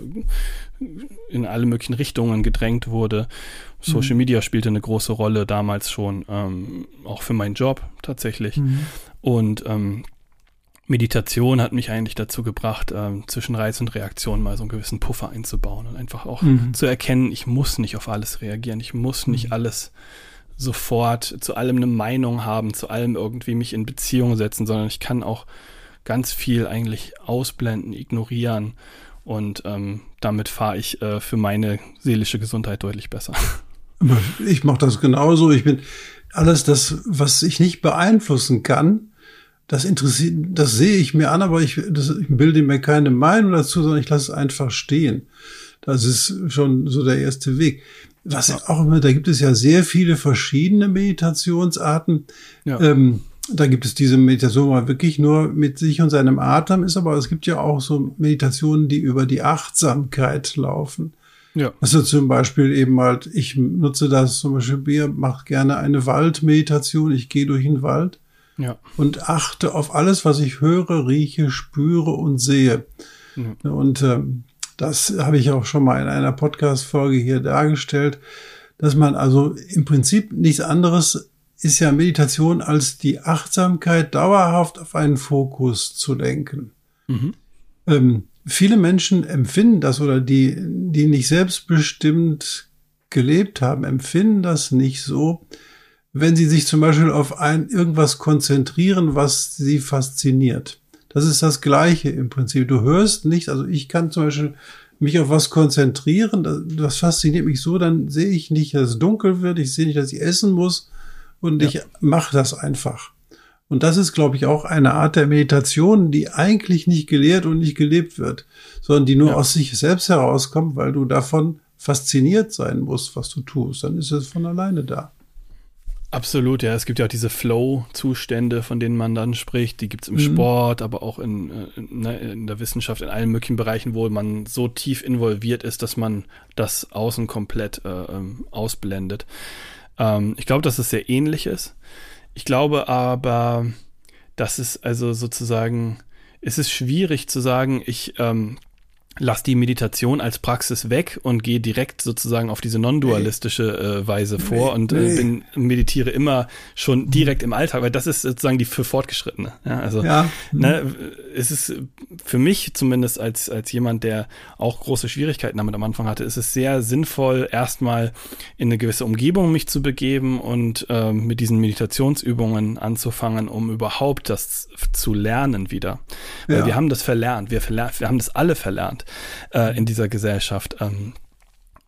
in alle möglichen Richtungen gedrängt wurde Social mhm. Media spielte eine große Rolle damals schon, ähm, auch für meinen Job tatsächlich. Mhm. Und ähm, Meditation hat mich eigentlich dazu gebracht, ähm, zwischen Reiz und Reaktion mal so einen gewissen Puffer einzubauen und einfach auch mhm. zu erkennen, ich muss nicht auf alles reagieren, ich muss nicht mhm. alles sofort zu allem eine Meinung haben, zu allem irgendwie mich in Beziehung setzen, sondern ich kann auch ganz viel eigentlich ausblenden, ignorieren und ähm, damit fahre ich äh, für meine seelische Gesundheit deutlich besser. [laughs] Ich mache das genauso. Ich bin alles das, was ich nicht beeinflussen kann, das interessiert, das sehe ich mir an, aber ich, das, ich bilde mir keine Meinung dazu, sondern ich lasse es einfach stehen. Das ist schon so der erste Weg. Was auch immer, da gibt es ja sehr viele verschiedene Meditationsarten. Ja. Ähm, da gibt es diese Meditation, wo man wirklich nur mit sich und seinem Atem ist, aber es gibt ja auch so Meditationen, die über die Achtsamkeit laufen. Ja. Also zum Beispiel eben halt, ich nutze das zum Beispiel, Bier macht gerne eine Waldmeditation. Ich gehe durch den Wald ja. und achte auf alles, was ich höre, rieche, spüre und sehe. Ja. Und ähm, das habe ich auch schon mal in einer Podcast-Folge hier dargestellt, dass man also im Prinzip nichts anderes ist ja Meditation als die Achtsamkeit dauerhaft auf einen Fokus zu lenken. Mhm. Ähm, viele Menschen empfinden das oder die, die nicht selbstbestimmt gelebt haben, empfinden das nicht so, wenn sie sich zum Beispiel auf ein irgendwas konzentrieren, was sie fasziniert. Das ist das Gleiche im Prinzip. Du hörst nicht, also ich kann zum Beispiel mich auf was konzentrieren, das, das fasziniert mich so, dann sehe ich nicht, dass es dunkel wird, ich sehe nicht, dass ich essen muss und ja. ich mache das einfach. Und das ist, glaube ich, auch eine Art der Meditation, die eigentlich nicht gelehrt und nicht gelebt wird, sondern die nur ja. aus sich selbst herauskommt, weil du davon fasziniert sein musst, was du tust. Dann ist es von alleine da. Absolut, ja. Es gibt ja auch diese Flow-Zustände, von denen man dann spricht. Die gibt es im mhm. Sport, aber auch in, äh, in, ne, in, der Wissenschaft, in allen möglichen Bereichen, wo man so tief involviert ist, dass man das Außen komplett äh, ähm, ausblendet. Ähm, ich glaube, dass es sehr ähnlich ist. Ich glaube aber, dass es also sozusagen ist es schwierig zu sagen, ich ähm, lass die Meditation als Praxis weg und gehe direkt sozusagen auf diese non-dualistische äh, Weise vor und äh, bin, meditiere immer schon direkt im Alltag, weil das ist sozusagen die für Fortgeschrittene. Ja, also ja. Ne, mhm. es ist für mich zumindest als, als jemand, der auch große Schwierigkeiten damit am Anfang hatte, ist es sehr sinnvoll, erstmal in eine gewisse Umgebung mich zu begeben und äh, mit diesen Meditationsübungen anzufangen, um überhaupt das zu lernen wieder. Weil ja. wir haben das verlernt, wir, verlernt, wir haben das alle verlernt äh, in dieser Gesellschaft. Ähm,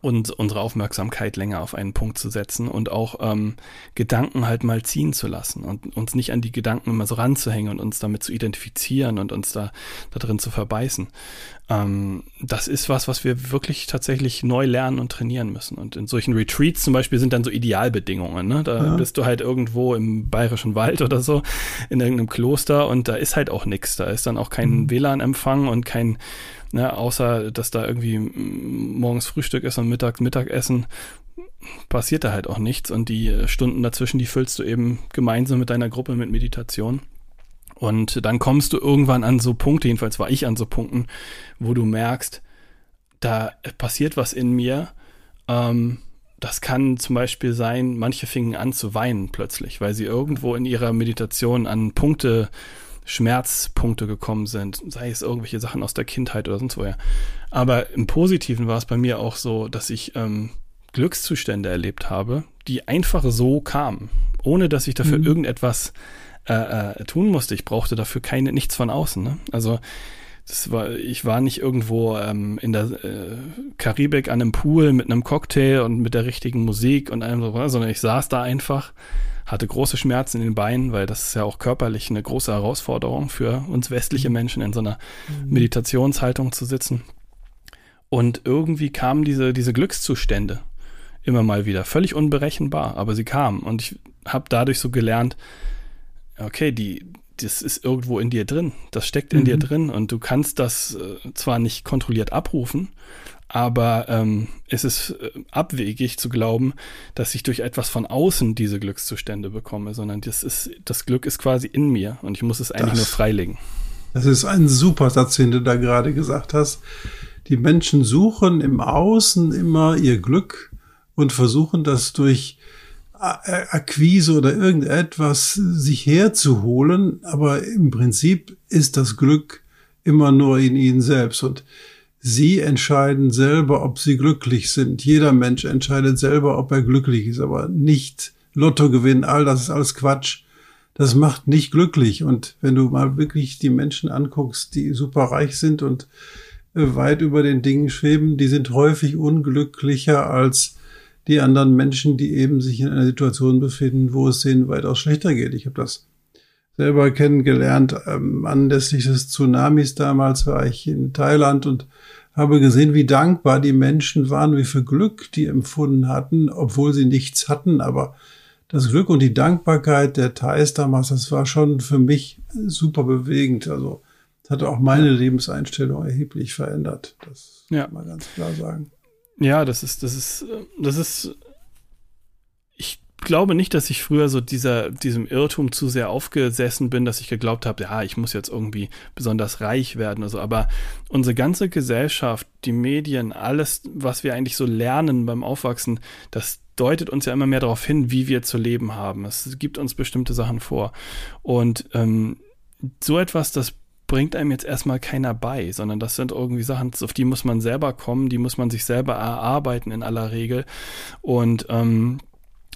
und unsere Aufmerksamkeit länger auf einen Punkt zu setzen und auch ähm, Gedanken halt mal ziehen zu lassen und uns nicht an die Gedanken immer so ranzuhängen und uns damit zu identifizieren und uns da, da drin zu verbeißen. Ähm, das ist was, was wir wirklich tatsächlich neu lernen und trainieren müssen. Und in solchen Retreats zum Beispiel sind dann so Idealbedingungen. Ne? Da ja. bist du halt irgendwo im bayerischen Wald oder so, in irgendeinem Kloster und da ist halt auch nichts. Da ist dann auch kein mhm. WLAN-Empfang und kein ne, außer dass da irgendwie morgens Frühstück ist und mittags Mittagessen, passiert da halt auch nichts und die äh, Stunden dazwischen, die füllst du eben gemeinsam mit deiner Gruppe mit Meditation. Und dann kommst du irgendwann an so Punkte, jedenfalls war ich an so Punkten, wo du merkst, da passiert was in mir. Ähm, das kann zum Beispiel sein, manche fingen an zu weinen plötzlich, weil sie irgendwo in ihrer Meditation an Punkte Schmerzpunkte gekommen sind, sei es irgendwelche Sachen aus der Kindheit oder sonst woher. Aber im Positiven war es bei mir auch so, dass ich ähm, Glückszustände erlebt habe, die einfach so kamen, ohne dass ich dafür mhm. irgendetwas äh, äh, tun musste. Ich brauchte dafür keine nichts von außen. Ne? Also das war, ich war nicht irgendwo ähm, in der äh, Karibik an einem Pool mit einem Cocktail und mit der richtigen Musik und allem so, sondern ich saß da einfach hatte große Schmerzen in den Beinen, weil das ist ja auch körperlich eine große Herausforderung für uns westliche mhm. Menschen in so einer mhm. Meditationshaltung zu sitzen. Und irgendwie kamen diese, diese Glückszustände immer mal wieder, völlig unberechenbar, aber sie kamen. Und ich habe dadurch so gelernt, okay, die, das ist irgendwo in dir drin, das steckt in mhm. dir drin und du kannst das äh, zwar nicht kontrolliert abrufen, aber ähm, es ist äh, abwegig zu glauben, dass ich durch etwas von außen diese Glückszustände bekomme, sondern das ist, das Glück ist quasi in mir und ich muss es eigentlich das, nur freilegen. Das ist ein super Satz, den du da gerade gesagt hast. Die Menschen suchen im Außen immer ihr Glück und versuchen das durch Akquise oder irgendetwas sich herzuholen, aber im Prinzip ist das Glück immer nur in ihnen selbst und Sie entscheiden selber, ob sie glücklich sind. Jeder Mensch entscheidet selber, ob er glücklich ist, aber nicht Lotto gewinnen, all das ist alles Quatsch. Das macht nicht glücklich. Und wenn du mal wirklich die Menschen anguckst, die super reich sind und äh, weit über den Dingen schweben, die sind häufig unglücklicher als die anderen Menschen, die eben sich in einer Situation befinden, wo es denen weitaus schlechter geht. Ich habe das selber kennengelernt. Ähm, anlässlich des Tsunamis damals war ich in Thailand und habe gesehen, wie dankbar die Menschen waren, wie viel Glück die empfunden hatten, obwohl sie nichts hatten. Aber das Glück und die Dankbarkeit der Thais damals, das war schon für mich super bewegend. Also das hat auch meine Lebenseinstellung erheblich verändert. Das ja. kann man ganz klar sagen. Ja, das ist, das ist, das ist glaube nicht, dass ich früher so dieser, diesem Irrtum zu sehr aufgesessen bin, dass ich geglaubt habe, ja, ich muss jetzt irgendwie besonders reich werden oder so. Aber unsere ganze Gesellschaft, die Medien, alles, was wir eigentlich so lernen beim Aufwachsen, das deutet uns ja immer mehr darauf hin, wie wir zu leben haben. Es gibt uns bestimmte Sachen vor. Und ähm, so etwas, das bringt einem jetzt erstmal keiner bei, sondern das sind irgendwie Sachen, auf die muss man selber kommen, die muss man sich selber erarbeiten in aller Regel. Und ähm,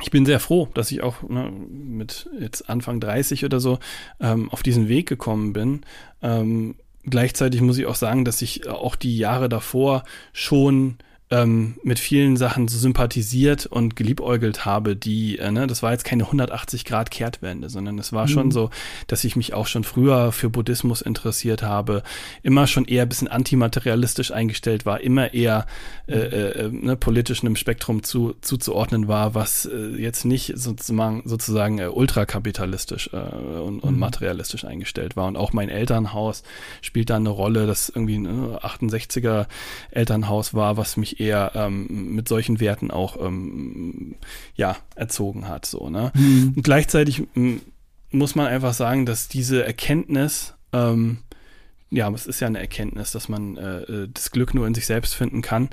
ich bin sehr froh, dass ich auch ne, mit jetzt Anfang 30 oder so ähm, auf diesen Weg gekommen bin. Ähm, gleichzeitig muss ich auch sagen, dass ich auch die Jahre davor schon ähm, mit vielen Sachen so sympathisiert und geliebäugelt habe, die, äh, ne, das war jetzt keine 180 Grad Kehrtwende, sondern es war mhm. schon so, dass ich mich auch schon früher für Buddhismus interessiert habe, immer schon eher ein bisschen antimaterialistisch eingestellt war, immer eher äh, äh, ne, politisch einem Spektrum zu, zuzuordnen war, was äh, jetzt nicht sozusagen, sozusagen äh, ultrakapitalistisch äh, und, und mhm. materialistisch eingestellt war. Und auch mein Elternhaus spielt da eine Rolle, das irgendwie ein 68er Elternhaus war, was mich eher ähm, mit solchen Werten auch ähm, ja erzogen hat. So ne. Mhm. Und gleichzeitig muss man einfach sagen, dass diese Erkenntnis ähm, ja, es ist ja eine Erkenntnis, dass man äh, äh, das Glück nur in sich selbst finden kann.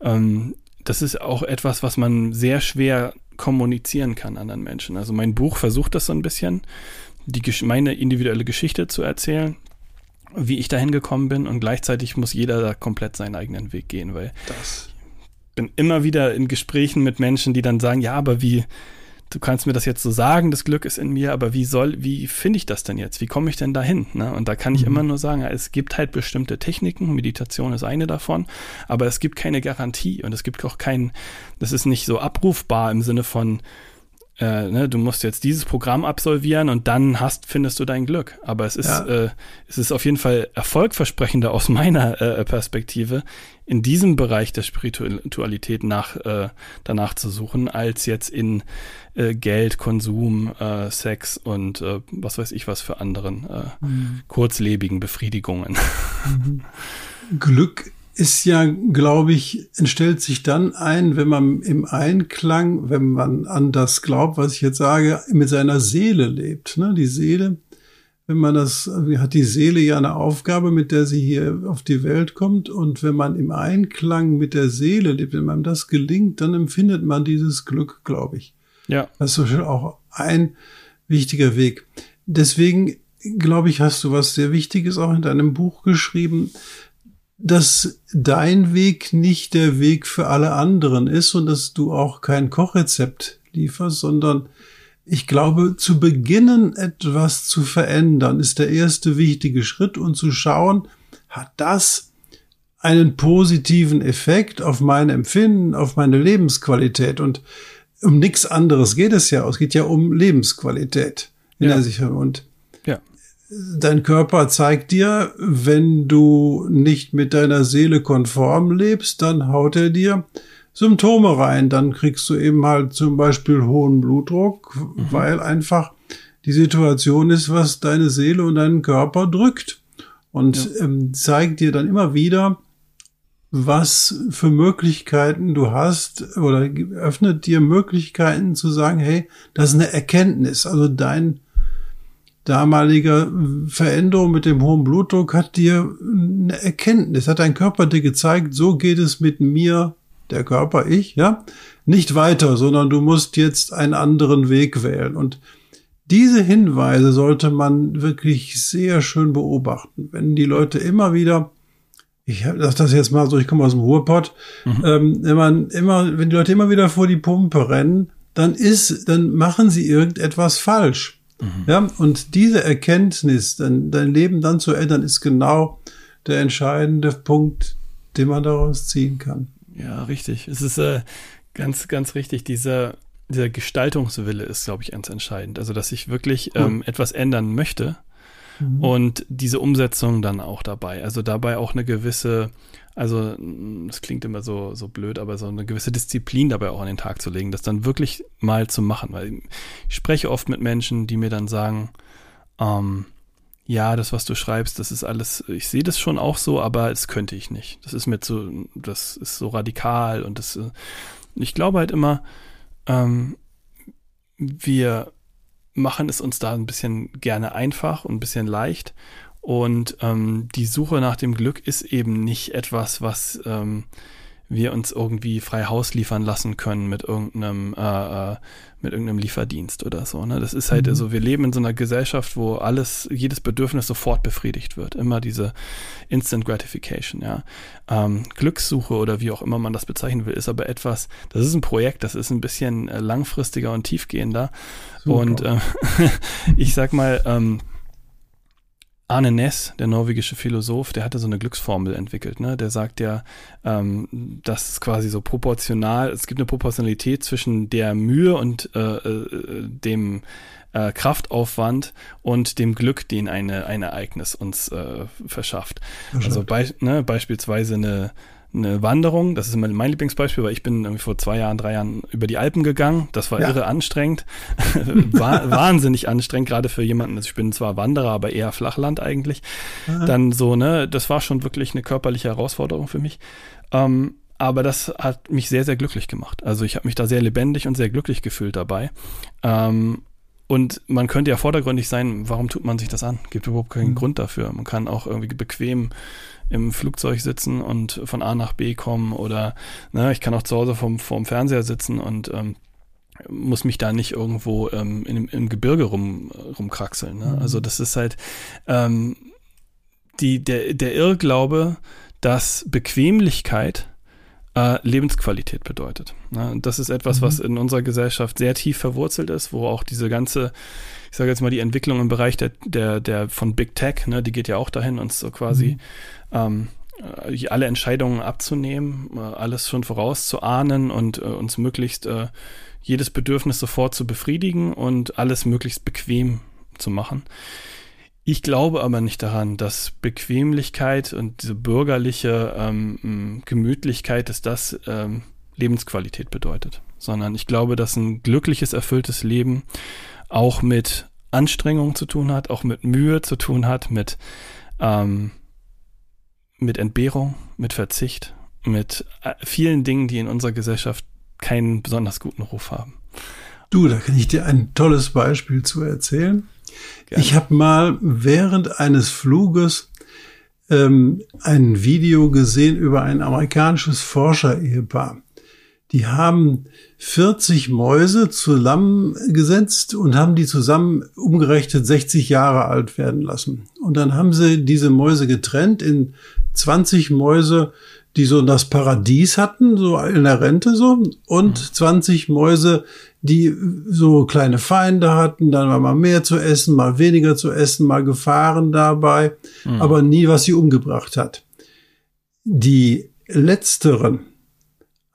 Ähm, das ist auch etwas, was man sehr schwer kommunizieren kann anderen Menschen. Also mein Buch versucht das so ein bisschen, die, meine individuelle Geschichte zu erzählen, wie ich dahin gekommen bin und gleichzeitig muss jeder da komplett seinen eigenen Weg gehen, weil das. ich bin immer wieder in Gesprächen mit Menschen, die dann sagen, ja, aber wie, du kannst mir das jetzt so sagen, das Glück ist in mir, aber wie soll, wie finde ich das denn jetzt? Wie komme ich denn dahin? Ne? Und da kann ich mhm. immer nur sagen, es gibt halt bestimmte Techniken, Meditation ist eine davon, aber es gibt keine Garantie und es gibt auch kein, das ist nicht so abrufbar im Sinne von, äh, ne, du musst jetzt dieses Programm absolvieren und dann hast, findest du dein Glück. Aber es ist, ja. äh, es ist auf jeden Fall erfolgversprechender aus meiner äh, Perspektive, in diesem Bereich der Spiritualität nach, äh, danach zu suchen, als jetzt in äh, Geld, Konsum, äh, Sex und was weiß ich was für anderen mhm. kurzlebigen Befriedigungen. Mhm. [laughs] Glück ist ja, glaube ich, entstellt sich dann ein, wenn man im Einklang, wenn man an das glaubt, was ich jetzt sage, mit seiner Seele lebt. Ne? Die Seele, wenn man das, hat die Seele ja eine Aufgabe, mit der sie hier auf die Welt kommt. Und wenn man im Einklang mit der Seele lebt, wenn man das gelingt, dann empfindet man dieses Glück, glaube ich. Ja. Das ist auch ein wichtiger Weg. Deswegen, glaube ich, hast du was sehr Wichtiges auch in deinem Buch geschrieben dass dein Weg nicht der Weg für alle anderen ist und dass du auch kein Kochrezept lieferst, sondern ich glaube, zu beginnen, etwas zu verändern, ist der erste wichtige Schritt und zu schauen, hat das einen positiven Effekt auf mein Empfinden, auf meine Lebensqualität und um nichts anderes geht es ja. Es geht ja um Lebensqualität in ja. der Sicherheit. Und dein Körper zeigt dir, wenn du nicht mit deiner Seele konform lebst, dann haut er dir Symptome rein. Dann kriegst du eben halt zum Beispiel hohen Blutdruck, mhm. weil einfach die Situation ist, was deine Seele und deinen Körper drückt. Und ja. ähm, zeigt dir dann immer wieder, was für Möglichkeiten du hast oder öffnet dir Möglichkeiten zu sagen, hey, das ist eine Erkenntnis. Also dein damaliger Veränderung mit dem hohen Blutdruck hat dir eine Erkenntnis, hat dein Körper dir gezeigt, so geht es mit mir, der Körper, ich, ja, nicht weiter, sondern du musst jetzt einen anderen Weg wählen. Und diese Hinweise sollte man wirklich sehr schön beobachten. Wenn die Leute immer wieder, ich sag das jetzt mal so, ich komme aus dem Ruhrpott, mhm. ähm, wenn man immer, wenn die Leute immer wieder vor die Pumpe rennen, dann ist, dann machen sie irgendetwas falsch. Mhm. Ja, und diese Erkenntnis, dein, dein Leben dann zu ändern, ist genau der entscheidende Punkt, den man daraus ziehen kann. Ja, richtig. Es ist äh, ganz, ganz richtig. Dieser, dieser Gestaltungswille ist, glaube ich, ganz entscheidend. Also, dass ich wirklich ähm, etwas ändern möchte mhm. und diese Umsetzung dann auch dabei. Also dabei auch eine gewisse also, das klingt immer so, so blöd, aber so eine gewisse Disziplin dabei auch an den Tag zu legen, das dann wirklich mal zu machen. Weil ich spreche oft mit Menschen, die mir dann sagen, ähm, ja, das, was du schreibst, das ist alles, ich sehe das schon auch so, aber es könnte ich nicht. Das ist mir zu, das ist so radikal und das, äh, ich glaube halt immer, ähm, wir machen es uns da ein bisschen gerne einfach und ein bisschen leicht und ähm, die Suche nach dem Glück ist eben nicht etwas, was ähm, wir uns irgendwie frei Haus liefern lassen können mit irgendeinem, äh, äh, mit irgendeinem Lieferdienst oder so. Ne? Das ist halt, mhm. also wir leben in so einer Gesellschaft, wo alles, jedes Bedürfnis sofort befriedigt wird. Immer diese Instant Gratification, ja. Ähm, Glückssuche oder wie auch immer man das bezeichnen will, ist aber etwas, das ist ein Projekt, das ist ein bisschen äh, langfristiger und tiefgehender. Super. Und äh, [laughs] ich sag mal, ähm, Arne Ness, der norwegische Philosoph, der hatte so eine Glücksformel entwickelt. Ne? Der sagt ja, ähm, dass es quasi so proportional, es gibt eine Proportionalität zwischen der Mühe und äh, äh, dem äh, Kraftaufwand und dem Glück, den eine, ein Ereignis uns äh, verschafft. Also bei, ne, beispielsweise eine eine Wanderung, das ist immer mein Lieblingsbeispiel, weil ich bin irgendwie vor zwei Jahren, drei Jahren über die Alpen gegangen. Das war ja. irre anstrengend. [laughs] war, [laughs] wahnsinnig anstrengend, gerade für jemanden, also ich bin zwar Wanderer, aber eher Flachland eigentlich. Aha. Dann so, ne, das war schon wirklich eine körperliche Herausforderung für mich. Ähm, aber das hat mich sehr, sehr glücklich gemacht. Also ich habe mich da sehr lebendig und sehr glücklich gefühlt dabei. Ähm, und man könnte ja vordergründig sein, warum tut man sich das an? Gibt überhaupt keinen mhm. Grund dafür. Man kann auch irgendwie bequem im Flugzeug sitzen und von A nach B kommen oder ne, ich kann auch zu Hause vom, vom Fernseher sitzen und ähm, muss mich da nicht irgendwo ähm, in, im Gebirge rum, rumkraxeln. Ne? Mhm. Also das ist halt ähm, die, der, der Irrglaube, dass Bequemlichkeit äh, Lebensqualität bedeutet. Ne? Das ist etwas, mhm. was in unserer Gesellschaft sehr tief verwurzelt ist, wo auch diese ganze, ich sage jetzt mal, die Entwicklung im Bereich der, der, der von Big Tech, ne, die geht ja auch dahin, uns so quasi mhm. ähm, äh, alle Entscheidungen abzunehmen, äh, alles schon vorauszuahnen und äh, uns möglichst äh, jedes Bedürfnis sofort zu befriedigen und alles möglichst bequem zu machen. Ich glaube aber nicht daran, dass Bequemlichkeit und diese bürgerliche ähm, Gemütlichkeit, dass das ähm, Lebensqualität bedeutet, sondern ich glaube, dass ein glückliches, erfülltes Leben auch mit Anstrengung zu tun hat, auch mit Mühe zu tun hat, mit, ähm, mit Entbehrung, mit Verzicht, mit äh, vielen Dingen, die in unserer Gesellschaft keinen besonders guten Ruf haben. Du, da kann ich dir ein tolles Beispiel zu erzählen. Gerne. Ich habe mal während eines Fluges ähm, ein Video gesehen über ein amerikanisches Forscher-Ehepaar. Die haben 40 Mäuse zusammengesetzt und haben die zusammen umgerechnet 60 Jahre alt werden lassen. Und dann haben sie diese Mäuse getrennt in 20 Mäuse, die so das Paradies hatten, so in der Rente so, und 20 mhm. Mäuse, die so kleine Feinde hatten, dann war mal mehr zu essen, mal weniger zu essen, mal Gefahren dabei, mhm. aber nie, was sie umgebracht hat. Die letzteren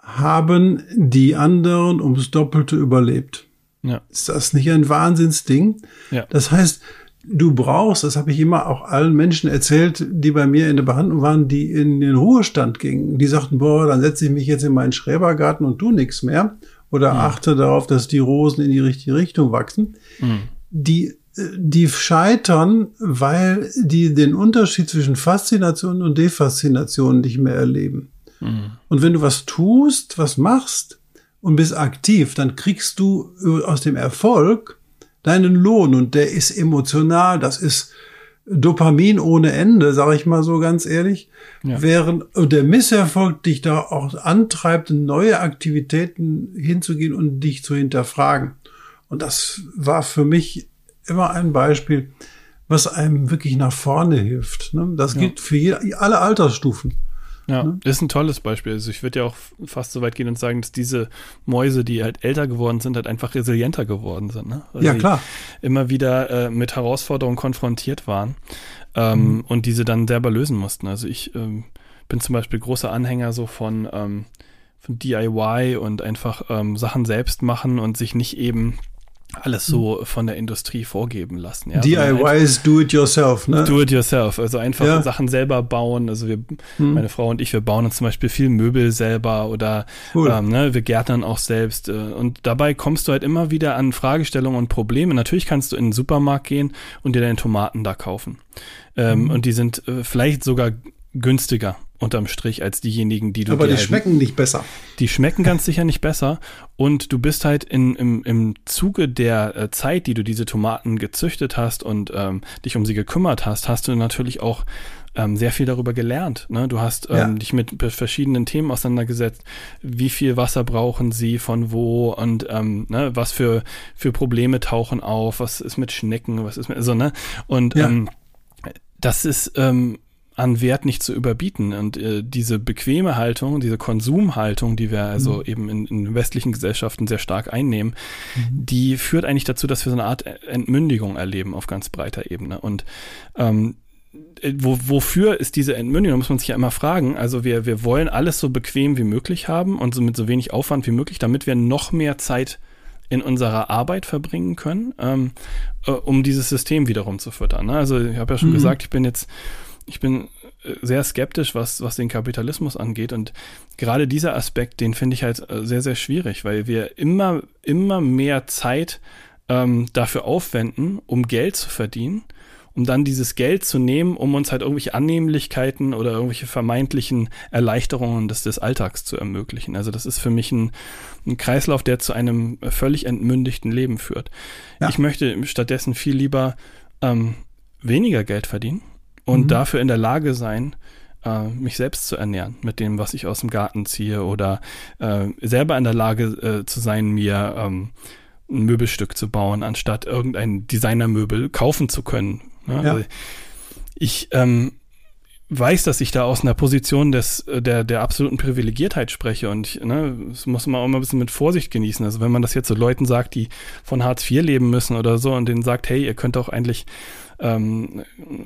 haben die anderen ums Doppelte überlebt. Ja. Ist das nicht ein Wahnsinnsding? Ja. Das heißt, du brauchst, das habe ich immer auch allen Menschen erzählt, die bei mir in der Behandlung waren, die in den Ruhestand gingen. Die sagten, boah, dann setze ich mich jetzt in meinen Schrebergarten und tu nichts mehr oder mhm. achte darauf, dass die Rosen in die richtige Richtung wachsen. Mhm. Die die scheitern, weil die den Unterschied zwischen Faszination und Defaszination nicht mehr erleben. Mhm. Und wenn du was tust, was machst und bist aktiv, dann kriegst du aus dem Erfolg deinen Lohn und der ist emotional, das ist Dopamin ohne Ende, sage ich mal so ganz ehrlich, ja. während der Misserfolg dich da auch antreibt, neue Aktivitäten hinzugehen und dich zu hinterfragen. Und das war für mich immer ein Beispiel, was einem wirklich nach vorne hilft. Ne? Das ja. gilt für jede, alle Altersstufen. Ja, ne? ist ein tolles Beispiel. Also ich würde ja auch fast so weit gehen und sagen, dass diese Mäuse, die halt älter geworden sind, halt einfach resilienter geworden sind. Ne? ja, klar. Immer wieder äh, mit Herausforderungen konfrontiert waren ähm, mhm. und diese dann selber lösen mussten. Also ich ähm, bin zum Beispiel großer Anhänger so von, ähm, von DIY und einfach ähm, Sachen selbst machen und sich nicht eben alles so von der Industrie vorgeben lassen. Ja? DIY ist do it yourself, ne? Do it yourself, also einfach ja. Sachen selber bauen. Also wir, hm. meine Frau und ich, wir bauen uns zum Beispiel viel Möbel selber oder cool. ähm, ne, wir gärtnern auch selbst. Äh, und dabei kommst du halt immer wieder an Fragestellungen und Probleme. Natürlich kannst du in den Supermarkt gehen und dir deine Tomaten da kaufen. Ähm, mhm. Und die sind äh, vielleicht sogar günstiger unterm Strich als diejenigen, die du. Aber die halt, schmecken nicht besser. Die schmecken ganz sicher nicht besser. Und du bist halt in, im, im Zuge der äh, Zeit, die du diese Tomaten gezüchtet hast und ähm, dich um sie gekümmert hast, hast du natürlich auch ähm, sehr viel darüber gelernt. Ne? Du hast ähm, ja. dich mit verschiedenen Themen auseinandergesetzt. Wie viel Wasser brauchen sie, von wo und ähm, ne, was für, für Probleme tauchen auf, was ist mit Schnecken, was ist mit, so, ne? Und ja. ähm, das ist ähm, an Wert nicht zu überbieten. Und äh, diese bequeme Haltung, diese Konsumhaltung, die wir also mhm. eben in, in, westlichen Gesellschaften sehr stark einnehmen, mhm. die führt eigentlich dazu, dass wir so eine Art Entmündigung erleben auf ganz breiter Ebene. Und ähm, äh, wo, wofür ist diese Entmündigung? Da muss man sich ja immer fragen. Also wir, wir wollen alles so bequem wie möglich haben und so mit so wenig Aufwand wie möglich, damit wir noch mehr Zeit in unserer Arbeit verbringen können, ähm, äh, um dieses System wiederum zu füttern. Ne? Also ich habe ja schon mhm. gesagt, ich bin jetzt ich bin äh, sehr skeptisch, was, was den Kapitalismus angeht. Und gerade dieser Aspekt, den finde ich halt äh, sehr, sehr schwierig, weil wir immer, immer mehr Zeit ähm, dafür aufwenden, um Geld zu verdienen um dann dieses Geld zu nehmen, um uns halt irgendwelche Annehmlichkeiten oder irgendwelche vermeintlichen Erleichterungen des, des Alltags zu ermöglichen. Also das ist für mich ein, ein Kreislauf, der zu einem völlig entmündigten Leben führt. Ja. Ich möchte stattdessen viel lieber ähm, weniger Geld verdienen und mhm. dafür in der Lage sein, äh, mich selbst zu ernähren mit dem, was ich aus dem Garten ziehe oder äh, selber in der Lage äh, zu sein, mir ähm, ein Möbelstück zu bauen, anstatt irgendein Designermöbel kaufen zu können. Ne? Ja. Also ich ähm, weiß, dass ich da aus einer Position des, äh, der, der absoluten Privilegiertheit spreche und ich, ne, das muss man auch mal ein bisschen mit Vorsicht genießen. Also wenn man das jetzt so Leuten sagt, die von Hartz IV leben müssen oder so und denen sagt, hey, ihr könnt doch eigentlich ähm,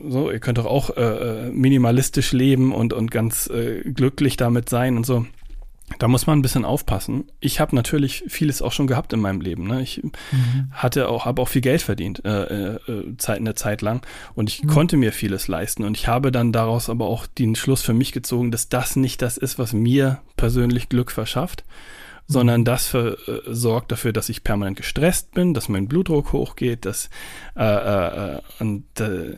so, ihr könnt doch auch äh, äh, minimalistisch leben und, und ganz äh, glücklich damit sein und so. Da muss man ein bisschen aufpassen. Ich habe natürlich vieles auch schon gehabt in meinem Leben. Ne? Ich mhm. hatte auch, habe auch viel Geld verdient äh, äh, Zeit, eine Zeit lang und ich mhm. konnte mir vieles leisten und ich habe dann daraus aber auch den Schluss für mich gezogen, dass das nicht das ist, was mir persönlich Glück verschafft. Sondern das für, äh, sorgt dafür, dass ich permanent gestresst bin, dass mein Blutdruck hochgeht, dass äh, äh, und äh,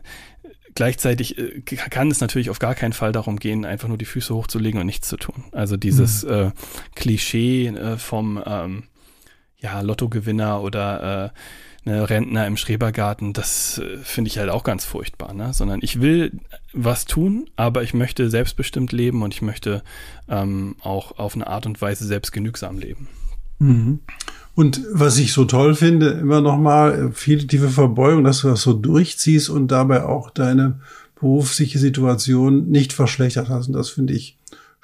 gleichzeitig äh, kann es natürlich auf gar keinen Fall darum gehen, einfach nur die Füße hochzulegen und nichts zu tun. Also dieses mhm. äh, Klischee äh, vom ähm, ja, Lottogewinner oder äh, ne, Rentner im Schrebergarten, das äh, finde ich halt auch ganz furchtbar. Ne? Sondern ich will was tun, aber ich möchte selbstbestimmt leben und ich möchte ähm, auch auf eine Art und Weise selbstgenügsam leben. Mhm. Und was ich so toll finde, immer noch mal viele tiefe Verbeugung, dass du das so durchziehst und dabei auch deine berufliche Situation nicht verschlechtert hast. Und das finde ich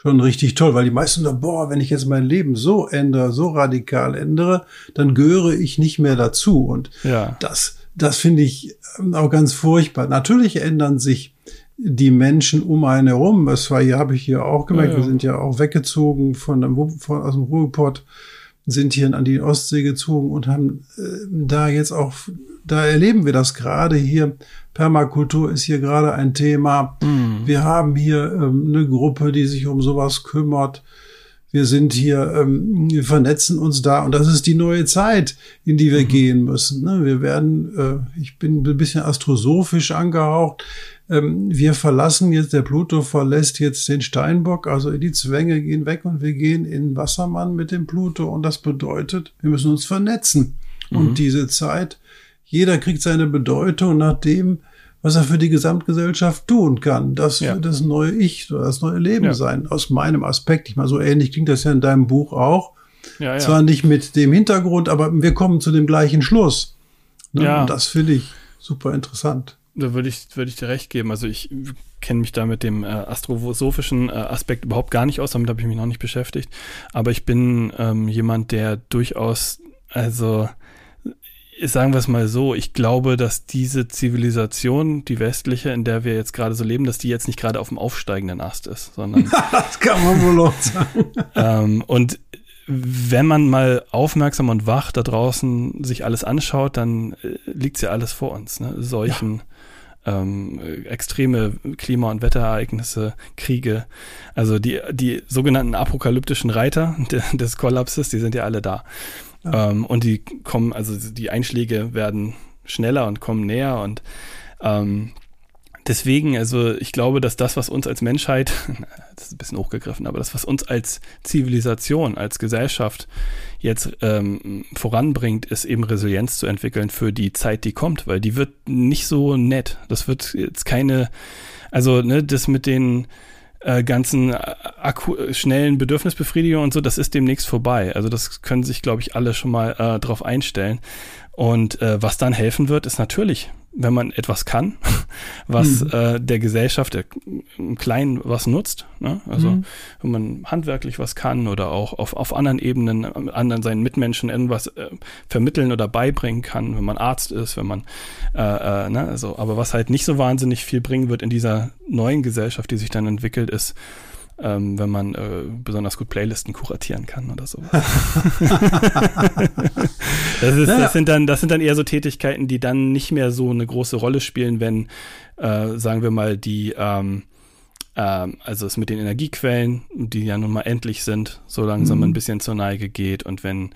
schon richtig toll, weil die meisten sagen, boah, wenn ich jetzt mein Leben so ändere, so radikal ändere, dann gehöre ich nicht mehr dazu. Und ja. das, das finde ich auch ganz furchtbar. Natürlich ändern sich die Menschen um einen herum. Das war hier, habe ich hier auch gemerkt. Ja, ja. Wir sind ja auch weggezogen von, von aus dem Ruhrpott sind hier an die Ostsee gezogen und haben äh, da jetzt auch, da erleben wir das gerade hier. Permakultur ist hier gerade ein Thema. Mhm. Wir haben hier ähm, eine Gruppe, die sich um sowas kümmert. Wir sind hier, ähm, wir vernetzen uns da und das ist die neue Zeit, in die wir mhm. gehen müssen. Ne? Wir werden, äh, ich bin ein bisschen astrosophisch angehaucht ähm, wir verlassen jetzt, der Pluto verlässt jetzt den Steinbock, also die Zwänge gehen weg und wir gehen in Wassermann mit dem Pluto und das bedeutet, wir müssen uns vernetzen. Mhm. Und diese Zeit, jeder kriegt seine Bedeutung nach dem, was er für die Gesamtgesellschaft tun kann. Das ja. wird das neue Ich, das neue Leben ja. sein, aus meinem Aspekt. Ich mal so ähnlich klingt das ja in deinem Buch auch. Ja, ja. Zwar nicht mit dem Hintergrund, aber wir kommen zu dem gleichen Schluss. Ne? Ja. Und das finde ich super interessant. Da würde ich, würde ich dir recht geben. Also ich kenne mich da mit dem äh, astrosophischen äh, Aspekt überhaupt gar nicht aus, damit habe ich mich noch nicht beschäftigt. Aber ich bin ähm, jemand, der durchaus, also sagen wir es mal so, ich glaube, dass diese Zivilisation, die westliche, in der wir jetzt gerade so leben, dass die jetzt nicht gerade auf dem aufsteigenden Ast ist, sondern. [laughs] das kann man wohl auch sagen. ähm, und wenn man mal aufmerksam und wach da draußen sich alles anschaut, dann äh, liegt ja alles vor uns. Ne? Seuchen, ja ähm, extreme Klima- und Wetterereignisse, Kriege. Also die, die sogenannten apokalyptischen Reiter [laughs] de, des Kollapses, die sind ja alle da. Ja. Ähm, und die kommen, also die Einschläge werden schneller und kommen näher und ähm, deswegen, also ich glaube, dass das, was uns als Menschheit, [laughs] das ist ein bisschen hochgegriffen, aber das, was uns als Zivilisation, als Gesellschaft jetzt ähm, voranbringt, ist eben Resilienz zu entwickeln für die Zeit, die kommt, weil die wird nicht so nett. Das wird jetzt keine, also ne, das mit den äh, ganzen akku schnellen Bedürfnisbefriedigungen und so, das ist demnächst vorbei. Also das können sich, glaube ich, alle schon mal äh, drauf einstellen. Und äh, was dann helfen wird, ist natürlich wenn man etwas kann, [laughs] was mhm. äh, der Gesellschaft der, im Kleinen was nutzt. Ne? Also mhm. wenn man handwerklich was kann oder auch auf, auf anderen Ebenen anderen seinen Mitmenschen irgendwas äh, vermitteln oder beibringen kann, wenn man Arzt ist, wenn man äh, äh, ne? also, aber was halt nicht so wahnsinnig viel bringen wird in dieser neuen Gesellschaft, die sich dann entwickelt, ist ähm, wenn man äh, besonders gut Playlisten kuratieren kann oder sowas. [laughs] das, ist, das, sind dann, das sind dann eher so Tätigkeiten, die dann nicht mehr so eine große Rolle spielen, wenn, äh, sagen wir mal, die ähm, ähm, also es mit den Energiequellen, die ja nun mal endlich sind, so langsam mhm. ein bisschen zur Neige geht und wenn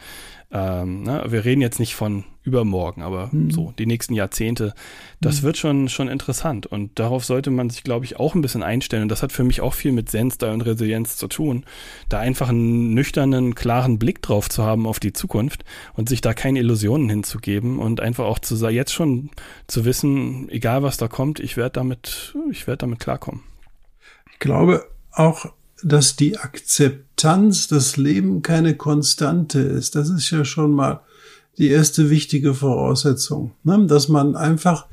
ähm, ne, wir reden jetzt nicht von übermorgen, aber mhm. so die nächsten Jahrzehnte, das mhm. wird schon, schon interessant. Und darauf sollte man sich, glaube ich, auch ein bisschen einstellen. Und das hat für mich auch viel mit Zen-Style und Resilienz zu tun. Da einfach einen nüchternen, klaren Blick drauf zu haben auf die Zukunft und sich da keine Illusionen hinzugeben und einfach auch zu jetzt schon zu wissen, egal was da kommt, ich werde damit, ich werde damit klarkommen. Ich glaube auch, dass die Akzeptanz, das Leben keine Konstante ist. Das ist ja schon mal die erste wichtige Voraussetzung, ne? dass man einfach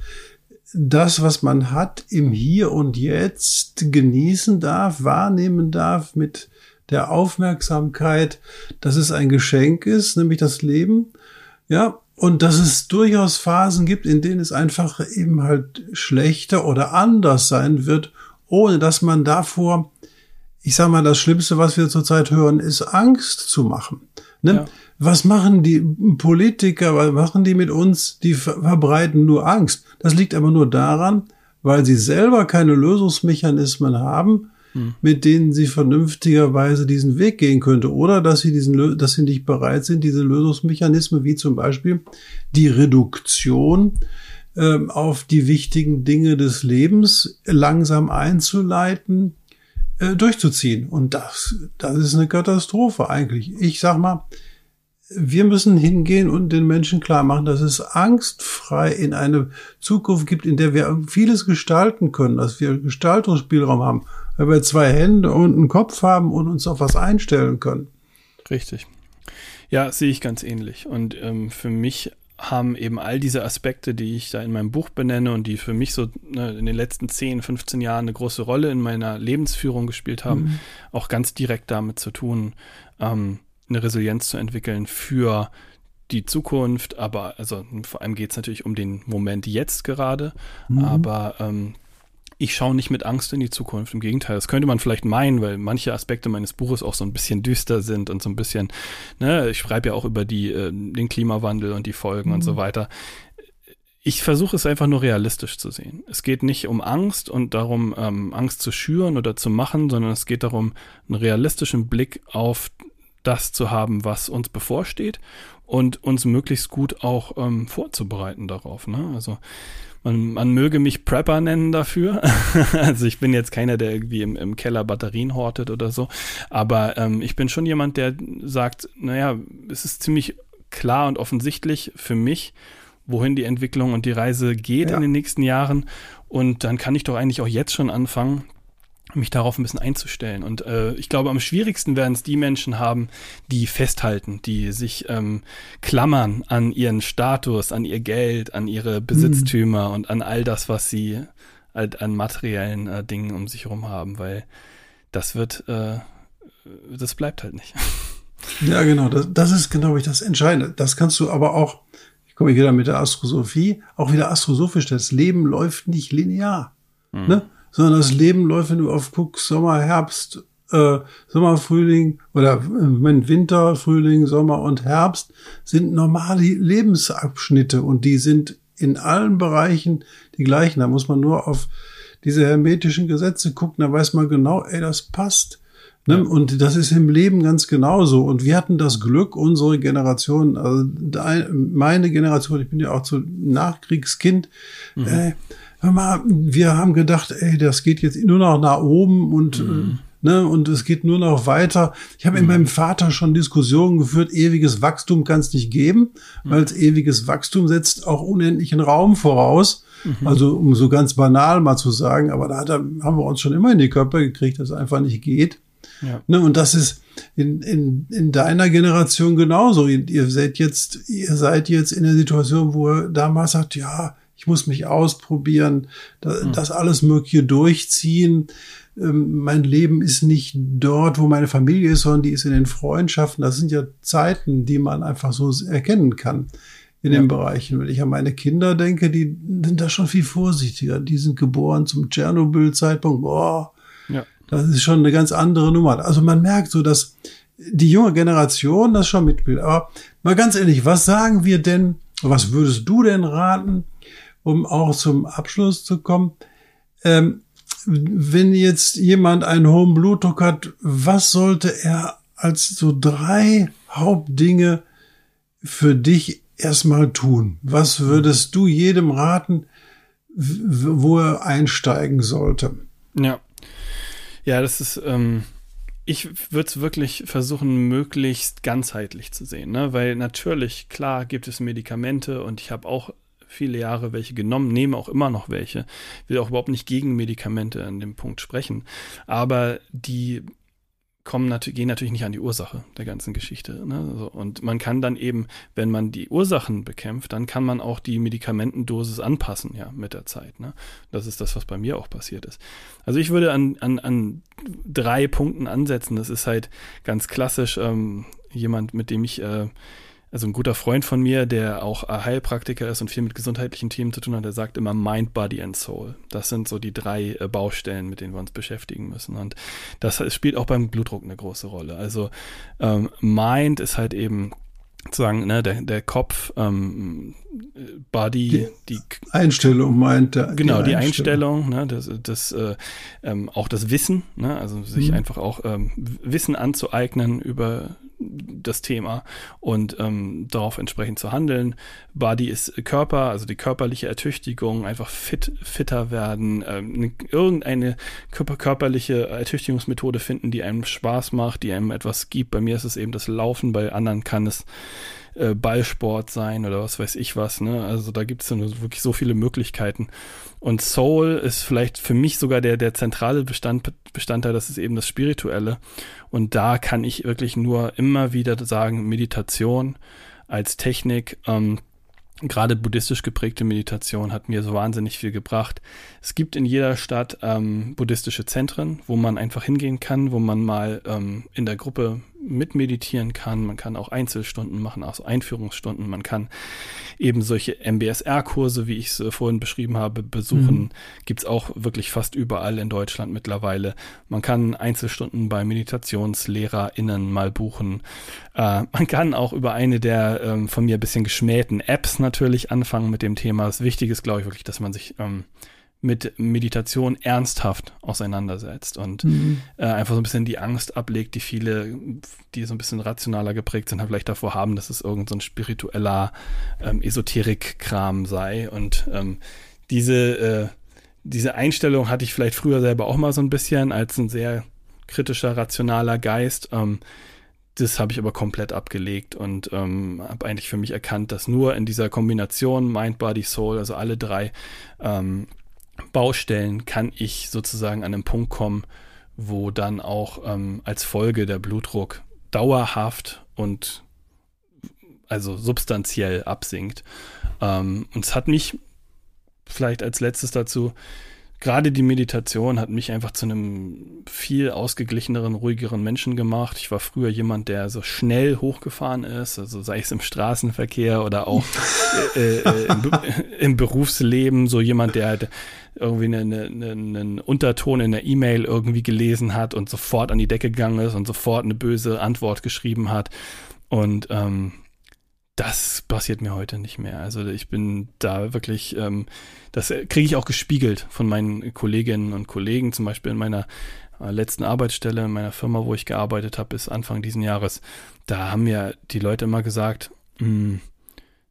das, was man hat, im Hier und Jetzt genießen darf, wahrnehmen darf mit der Aufmerksamkeit, dass es ein Geschenk ist, nämlich das Leben, ja, und dass es durchaus Phasen gibt, in denen es einfach eben halt schlechter oder anders sein wird, ohne dass man davor ich sag mal, das Schlimmste, was wir zurzeit hören, ist Angst zu machen. Ne? Ja. Was machen die Politiker, was machen die mit uns? Die verbreiten nur Angst. Das liegt aber nur daran, weil sie selber keine Lösungsmechanismen haben, hm. mit denen sie vernünftigerweise diesen Weg gehen könnte. Oder dass sie diesen, dass sie nicht bereit sind, diese Lösungsmechanismen, wie zum Beispiel die Reduktion äh, auf die wichtigen Dinge des Lebens langsam einzuleiten, äh, durchzuziehen. Und das, das ist eine Katastrophe eigentlich. Ich sag mal, wir müssen hingehen und den Menschen klar machen, dass es angstfrei in eine Zukunft gibt, in der wir vieles gestalten können, dass wir Gestaltungsspielraum haben, weil wir zwei Hände und einen Kopf haben und uns auf was einstellen können. Richtig. Ja, sehe ich ganz ähnlich. Und ähm, für mich haben eben all diese Aspekte, die ich da in meinem Buch benenne und die für mich so ne, in den letzten 10, 15 Jahren eine große Rolle in meiner Lebensführung gespielt haben, mhm. auch ganz direkt damit zu tun, ähm, eine Resilienz zu entwickeln für die Zukunft, aber also vor allem geht es natürlich um den Moment jetzt gerade, mhm. aber ähm, ich schaue nicht mit Angst in die Zukunft. Im Gegenteil, das könnte man vielleicht meinen, weil manche Aspekte meines Buches auch so ein bisschen düster sind und so ein bisschen, ne, ich schreibe ja auch über die, äh, den Klimawandel und die Folgen mhm. und so mhm. weiter. Ich versuche es einfach nur realistisch zu sehen. Es geht nicht um Angst und darum, ähm, Angst zu schüren oder zu machen, sondern es geht darum, einen realistischen Blick auf das zu haben, was uns bevorsteht und uns möglichst gut auch ähm, vorzubereiten darauf. Ne? Also man, man möge mich Prepper nennen dafür. [laughs] also ich bin jetzt keiner, der irgendwie im, im Keller Batterien hortet oder so. Aber ähm, ich bin schon jemand, der sagt, naja, es ist ziemlich klar und offensichtlich für mich, wohin die Entwicklung und die Reise geht ja. in den nächsten Jahren. Und dann kann ich doch eigentlich auch jetzt schon anfangen, mich darauf ein bisschen einzustellen. Und äh, ich glaube, am schwierigsten werden es die Menschen haben, die festhalten, die sich ähm, klammern an ihren Status, an ihr Geld, an ihre Besitztümer mhm. und an all das, was sie halt an materiellen äh, Dingen um sich herum haben, weil das wird, äh, das bleibt halt nicht. [laughs] Ja, genau, das, das ist genau das Entscheidende. Das kannst du aber auch, ich komme wieder mit der Astrosophie, auch wieder astrosofisch, das Leben läuft nicht linear. Mhm. Ne? Sondern das Leben läuft, wenn du auf guckst, Sommer, Herbst, äh, Sommer, Frühling oder wenn Winter, Frühling, Sommer und Herbst sind normale Lebensabschnitte und die sind in allen Bereichen die gleichen. Da muss man nur auf diese hermetischen Gesetze gucken, da weiß man genau, ey, das passt. Ne? Und das ist im Leben ganz genauso. Und wir hatten das Glück, unsere Generation, also meine Generation, ich bin ja auch zu Nachkriegskind, mhm. äh, hör mal, wir haben gedacht, ey, das geht jetzt nur noch nach oben und mhm. ne, und es geht nur noch weiter. Ich habe mhm. mit meinem Vater schon Diskussionen geführt, ewiges Wachstum kann es nicht geben, mhm. weil ewiges Wachstum setzt auch unendlichen Raum voraus. Mhm. Also um so ganz banal mal zu sagen, aber da hat haben wir uns schon immer in die Köpfe gekriegt, dass es einfach nicht geht. Ja. Ne, und das ist in, in, in deiner Generation genauso. Ihr, ihr seid jetzt, ihr seid jetzt in der Situation, wo er damals sagt, ja, ich muss mich ausprobieren, hm. das alles Mögliche durchziehen. Ähm, mein Leben ist nicht dort, wo meine Familie ist, sondern die ist in den Freundschaften. Das sind ja Zeiten, die man einfach so erkennen kann in ja. den Bereichen. Wenn ich an meine Kinder denke, die sind da schon viel vorsichtiger. Die sind geboren zum Tschernobyl-Zeitpunkt. Boah, ja. das ist schon eine ganz andere Nummer. Also man merkt so, dass die junge Generation das schon mitbildet. Aber mal ganz ehrlich, was sagen wir denn, was würdest du denn raten, um auch zum Abschluss zu kommen. Ähm, wenn jetzt jemand einen hohen Blutdruck hat, was sollte er als so drei Hauptdinge für dich erstmal tun? Was würdest du jedem raten, wo er einsteigen sollte? Ja. Ja, das ist, ähm, ich würde es wirklich versuchen, möglichst ganzheitlich zu sehen, ne? Weil natürlich, klar, gibt es Medikamente und ich habe auch viele Jahre welche genommen, nehme auch immer noch welche. Will auch überhaupt nicht gegen Medikamente an dem Punkt sprechen. Aber die kommen natürlich, gehen natürlich nicht an die Ursache der ganzen Geschichte. Ne? So, und man kann dann eben, wenn man die Ursachen bekämpft, dann kann man auch die Medikamentendosis anpassen, ja, mit der Zeit. Ne? Das ist das, was bei mir auch passiert ist. Also ich würde an, an, an drei Punkten ansetzen. Das ist halt ganz klassisch ähm, jemand, mit dem ich äh, also ein guter Freund von mir, der auch Heilpraktiker ist und viel mit gesundheitlichen Themen zu tun hat, der sagt immer Mind, Body and Soul. Das sind so die drei äh, Baustellen, mit denen wir uns beschäftigen müssen. Und das spielt auch beim Blutdruck eine große Rolle. Also ähm, Mind ist halt eben sozusagen ne, der, der Kopf, ähm, Body, die, die Einstellung meint er. Genau, die Einstellung, Einstellung ne, das, das äh, ähm, auch das Wissen, ne, also sich mhm. einfach auch ähm, Wissen anzueignen über das Thema und ähm, darauf entsprechend zu handeln. Body ist Körper, also die körperliche Ertüchtigung, einfach fit, fitter werden, ähm, irgendeine körper, körperliche Ertüchtigungsmethode finden, die einem Spaß macht, die einem etwas gibt. Bei mir ist es eben das Laufen, bei anderen kann es äh, Ballsport sein oder was weiß ich was. Ne? Also da gibt es wirklich so viele Möglichkeiten. Und Soul ist vielleicht für mich sogar der, der zentrale Bestand, Bestandteil, das ist eben das Spirituelle. Und da kann ich wirklich nur immer wieder sagen, Meditation als Technik, ähm, gerade buddhistisch geprägte Meditation hat mir so wahnsinnig viel gebracht. Es gibt in jeder Stadt ähm, buddhistische Zentren, wo man einfach hingehen kann, wo man mal ähm, in der Gruppe mitmeditieren kann. Man kann auch Einzelstunden machen, also Einführungsstunden. Man kann eben solche MBSR-Kurse, wie ich es äh, vorhin beschrieben habe, besuchen. Mhm. Gibt es auch wirklich fast überall in Deutschland mittlerweile. Man kann Einzelstunden bei MeditationslehrerInnen mal buchen. Äh, man kann auch über eine der ähm, von mir ein bisschen geschmähten Apps natürlich anfangen mit dem Thema. Das Wichtige ist, glaube ich, wirklich, dass man sich ähm, mit Meditation ernsthaft auseinandersetzt und mhm. äh, einfach so ein bisschen die Angst ablegt, die viele, die so ein bisschen rationaler geprägt sind, halt vielleicht davor haben, dass es irgendein so spiritueller ähm, Esoterik-Kram sei. Und ähm, diese, äh, diese Einstellung hatte ich vielleicht früher selber auch mal so ein bisschen als ein sehr kritischer, rationaler Geist. Ähm, das habe ich aber komplett abgelegt und ähm, habe eigentlich für mich erkannt, dass nur in dieser Kombination Mind, Body, Soul, also alle drei, ähm, Baustellen kann ich sozusagen an einen Punkt kommen, wo dann auch ähm, als Folge der Blutdruck dauerhaft und also substanziell absinkt. Ähm, und es hat mich vielleicht als letztes dazu gerade die Meditation hat mich einfach zu einem viel ausgeglicheneren, ruhigeren Menschen gemacht. Ich war früher jemand, der so schnell hochgefahren ist, also sei es im Straßenverkehr oder auch [laughs] äh, äh, im, im, Berufsleben, so jemand, der halt irgendwie eine, eine, einen Unterton in der E-Mail irgendwie gelesen hat und sofort an die Decke gegangen ist und sofort eine böse Antwort geschrieben hat. Und ähm, das passiert mir heute nicht mehr. Also ich bin da wirklich, ähm, das kriege ich auch gespiegelt von meinen Kolleginnen und Kollegen, zum Beispiel in meiner äh, letzten Arbeitsstelle, in meiner Firma, wo ich gearbeitet habe bis Anfang diesen Jahres. Da haben mir die Leute immer gesagt, mh, hm,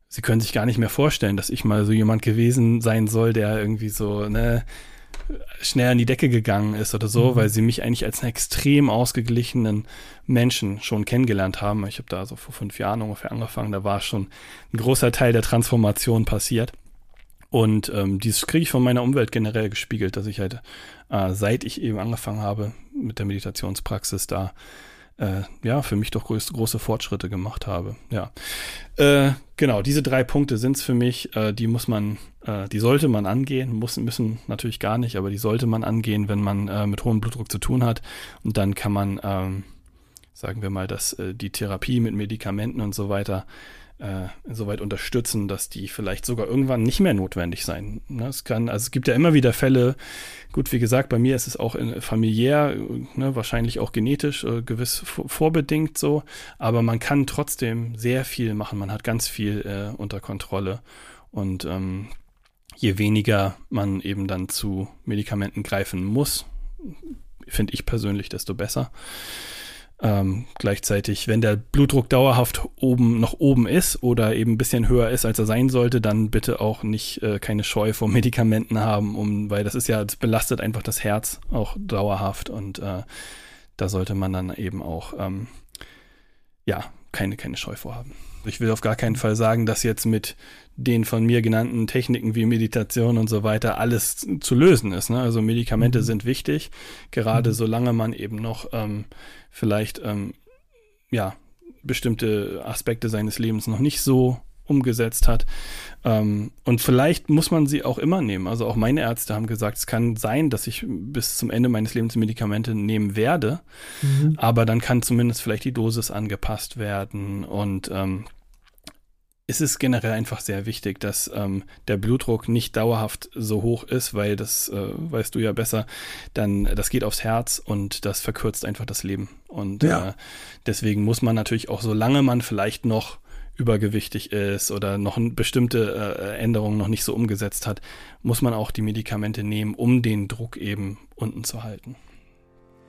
sie können sich gar nicht mehr vorstellen, dass ich mal so jemand gewesen sein soll, der irgendwie so, ne, schnell an die Decke gegangen ist oder so, mhm. weil sie mich eigentlich als einen extrem ausgeglichenen Menschen schon kennengelernt haben. Ich habe da so vor fünf Jahren ungefähr angefangen, da war schon ein großer Teil der Transformation passiert. Und ähm, dieses kriege ich von meiner Umwelt generell gespiegelt, dass ich halt, äh, seit ich eben angefangen habe mit der Meditationspraxis, da äh, ja, für mich doch groß, große Fortschritte gemacht habe. Ja. Äh, genau, diese drei Punkte sind es für mich. Äh, die muss man, äh, die sollte man angehen, muss, müssen natürlich gar nicht, aber die sollte man angehen, wenn man äh, mit hohem Blutdruck zu tun hat. Und dann kann man, ähm, sagen wir mal, dass äh, die Therapie mit Medikamenten und so weiter äh, insoweit unterstützen, dass die vielleicht sogar irgendwann nicht mehr notwendig sein. Ne? Es kann, also es gibt ja immer wieder Fälle, gut, wie gesagt, bei mir ist es auch in, familiär, ne, wahrscheinlich auch genetisch äh, gewiss vorbedingt so, aber man kann trotzdem sehr viel machen, man hat ganz viel äh, unter Kontrolle und ähm, je weniger man eben dann zu Medikamenten greifen muss, finde ich persönlich, desto besser. Ähm, gleichzeitig, wenn der Blutdruck dauerhaft oben noch oben ist oder eben ein bisschen höher ist, als er sein sollte, dann bitte auch nicht äh, keine Scheu vor Medikamenten haben, um, weil das ist ja, das belastet einfach das Herz auch dauerhaft und äh, da sollte man dann eben auch ähm, ja keine, keine Scheu vorhaben. Ich will auf gar keinen Fall sagen, dass jetzt mit den von mir genannten Techniken wie Meditation und so weiter alles zu lösen ist. Ne? Also Medikamente mhm. sind wichtig, gerade mhm. solange man eben noch ähm, vielleicht ähm, ja bestimmte Aspekte seines Lebens noch nicht so umgesetzt hat. Ähm, und vielleicht muss man sie auch immer nehmen. Also auch meine Ärzte haben gesagt, es kann sein, dass ich bis zum Ende meines Lebens Medikamente nehmen werde, mhm. aber dann kann zumindest vielleicht die Dosis angepasst werden und ähm, es ist generell einfach sehr wichtig, dass ähm, der Blutdruck nicht dauerhaft so hoch ist, weil das äh, weißt du ja besser, dann das geht aufs Herz und das verkürzt einfach das Leben. Und ja. äh, deswegen muss man natürlich auch, solange man vielleicht noch übergewichtig ist oder noch bestimmte äh, Änderungen noch nicht so umgesetzt hat, muss man auch die Medikamente nehmen, um den Druck eben unten zu halten.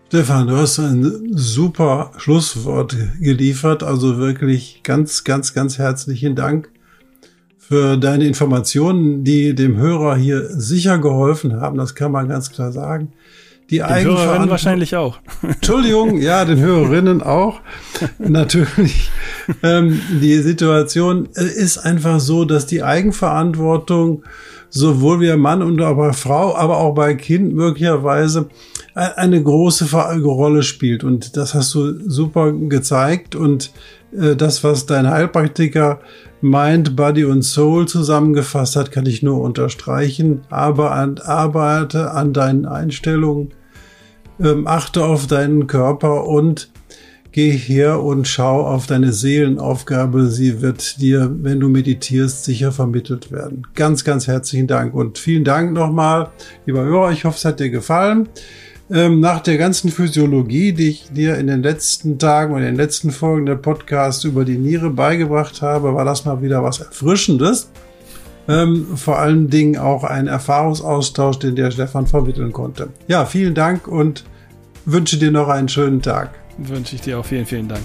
Stefan, du hast ein super Schlusswort geliefert. Also wirklich ganz, ganz, ganz herzlichen Dank für deine Informationen, die dem Hörer hier sicher geholfen haben. Das kann man ganz klar sagen. Die den Hörerinnen wahrscheinlich auch. Entschuldigung, ja, den Hörerinnen auch. [laughs] Natürlich. Ähm, die Situation äh, ist einfach so, dass die Eigenverantwortung sowohl wie Mann und aber Frau, aber auch bei Kind möglicherweise eine große Rolle spielt. Und das hast du super gezeigt. Und äh, das, was dein Heilpraktiker Mind, Body und Soul zusammengefasst hat, kann ich nur unterstreichen. Aber an, arbeite an deinen Einstellungen, ähm, achte auf deinen Körper und geh her und schau auf deine Seelenaufgabe. Sie wird dir, wenn du meditierst, sicher vermittelt werden. Ganz, ganz herzlichen Dank und vielen Dank nochmal, lieber Hörer. Ich hoffe, es hat dir gefallen. Ähm, nach der ganzen Physiologie, die ich dir in den letzten Tagen und in den letzten Folgen der Podcast über die Niere beigebracht habe, war das mal wieder was Erfrischendes. Ähm, vor allen Dingen auch ein Erfahrungsaustausch, den der Stefan vermitteln konnte. Ja, vielen Dank und wünsche dir noch einen schönen Tag wünsche ich dir auch vielen, vielen Dank.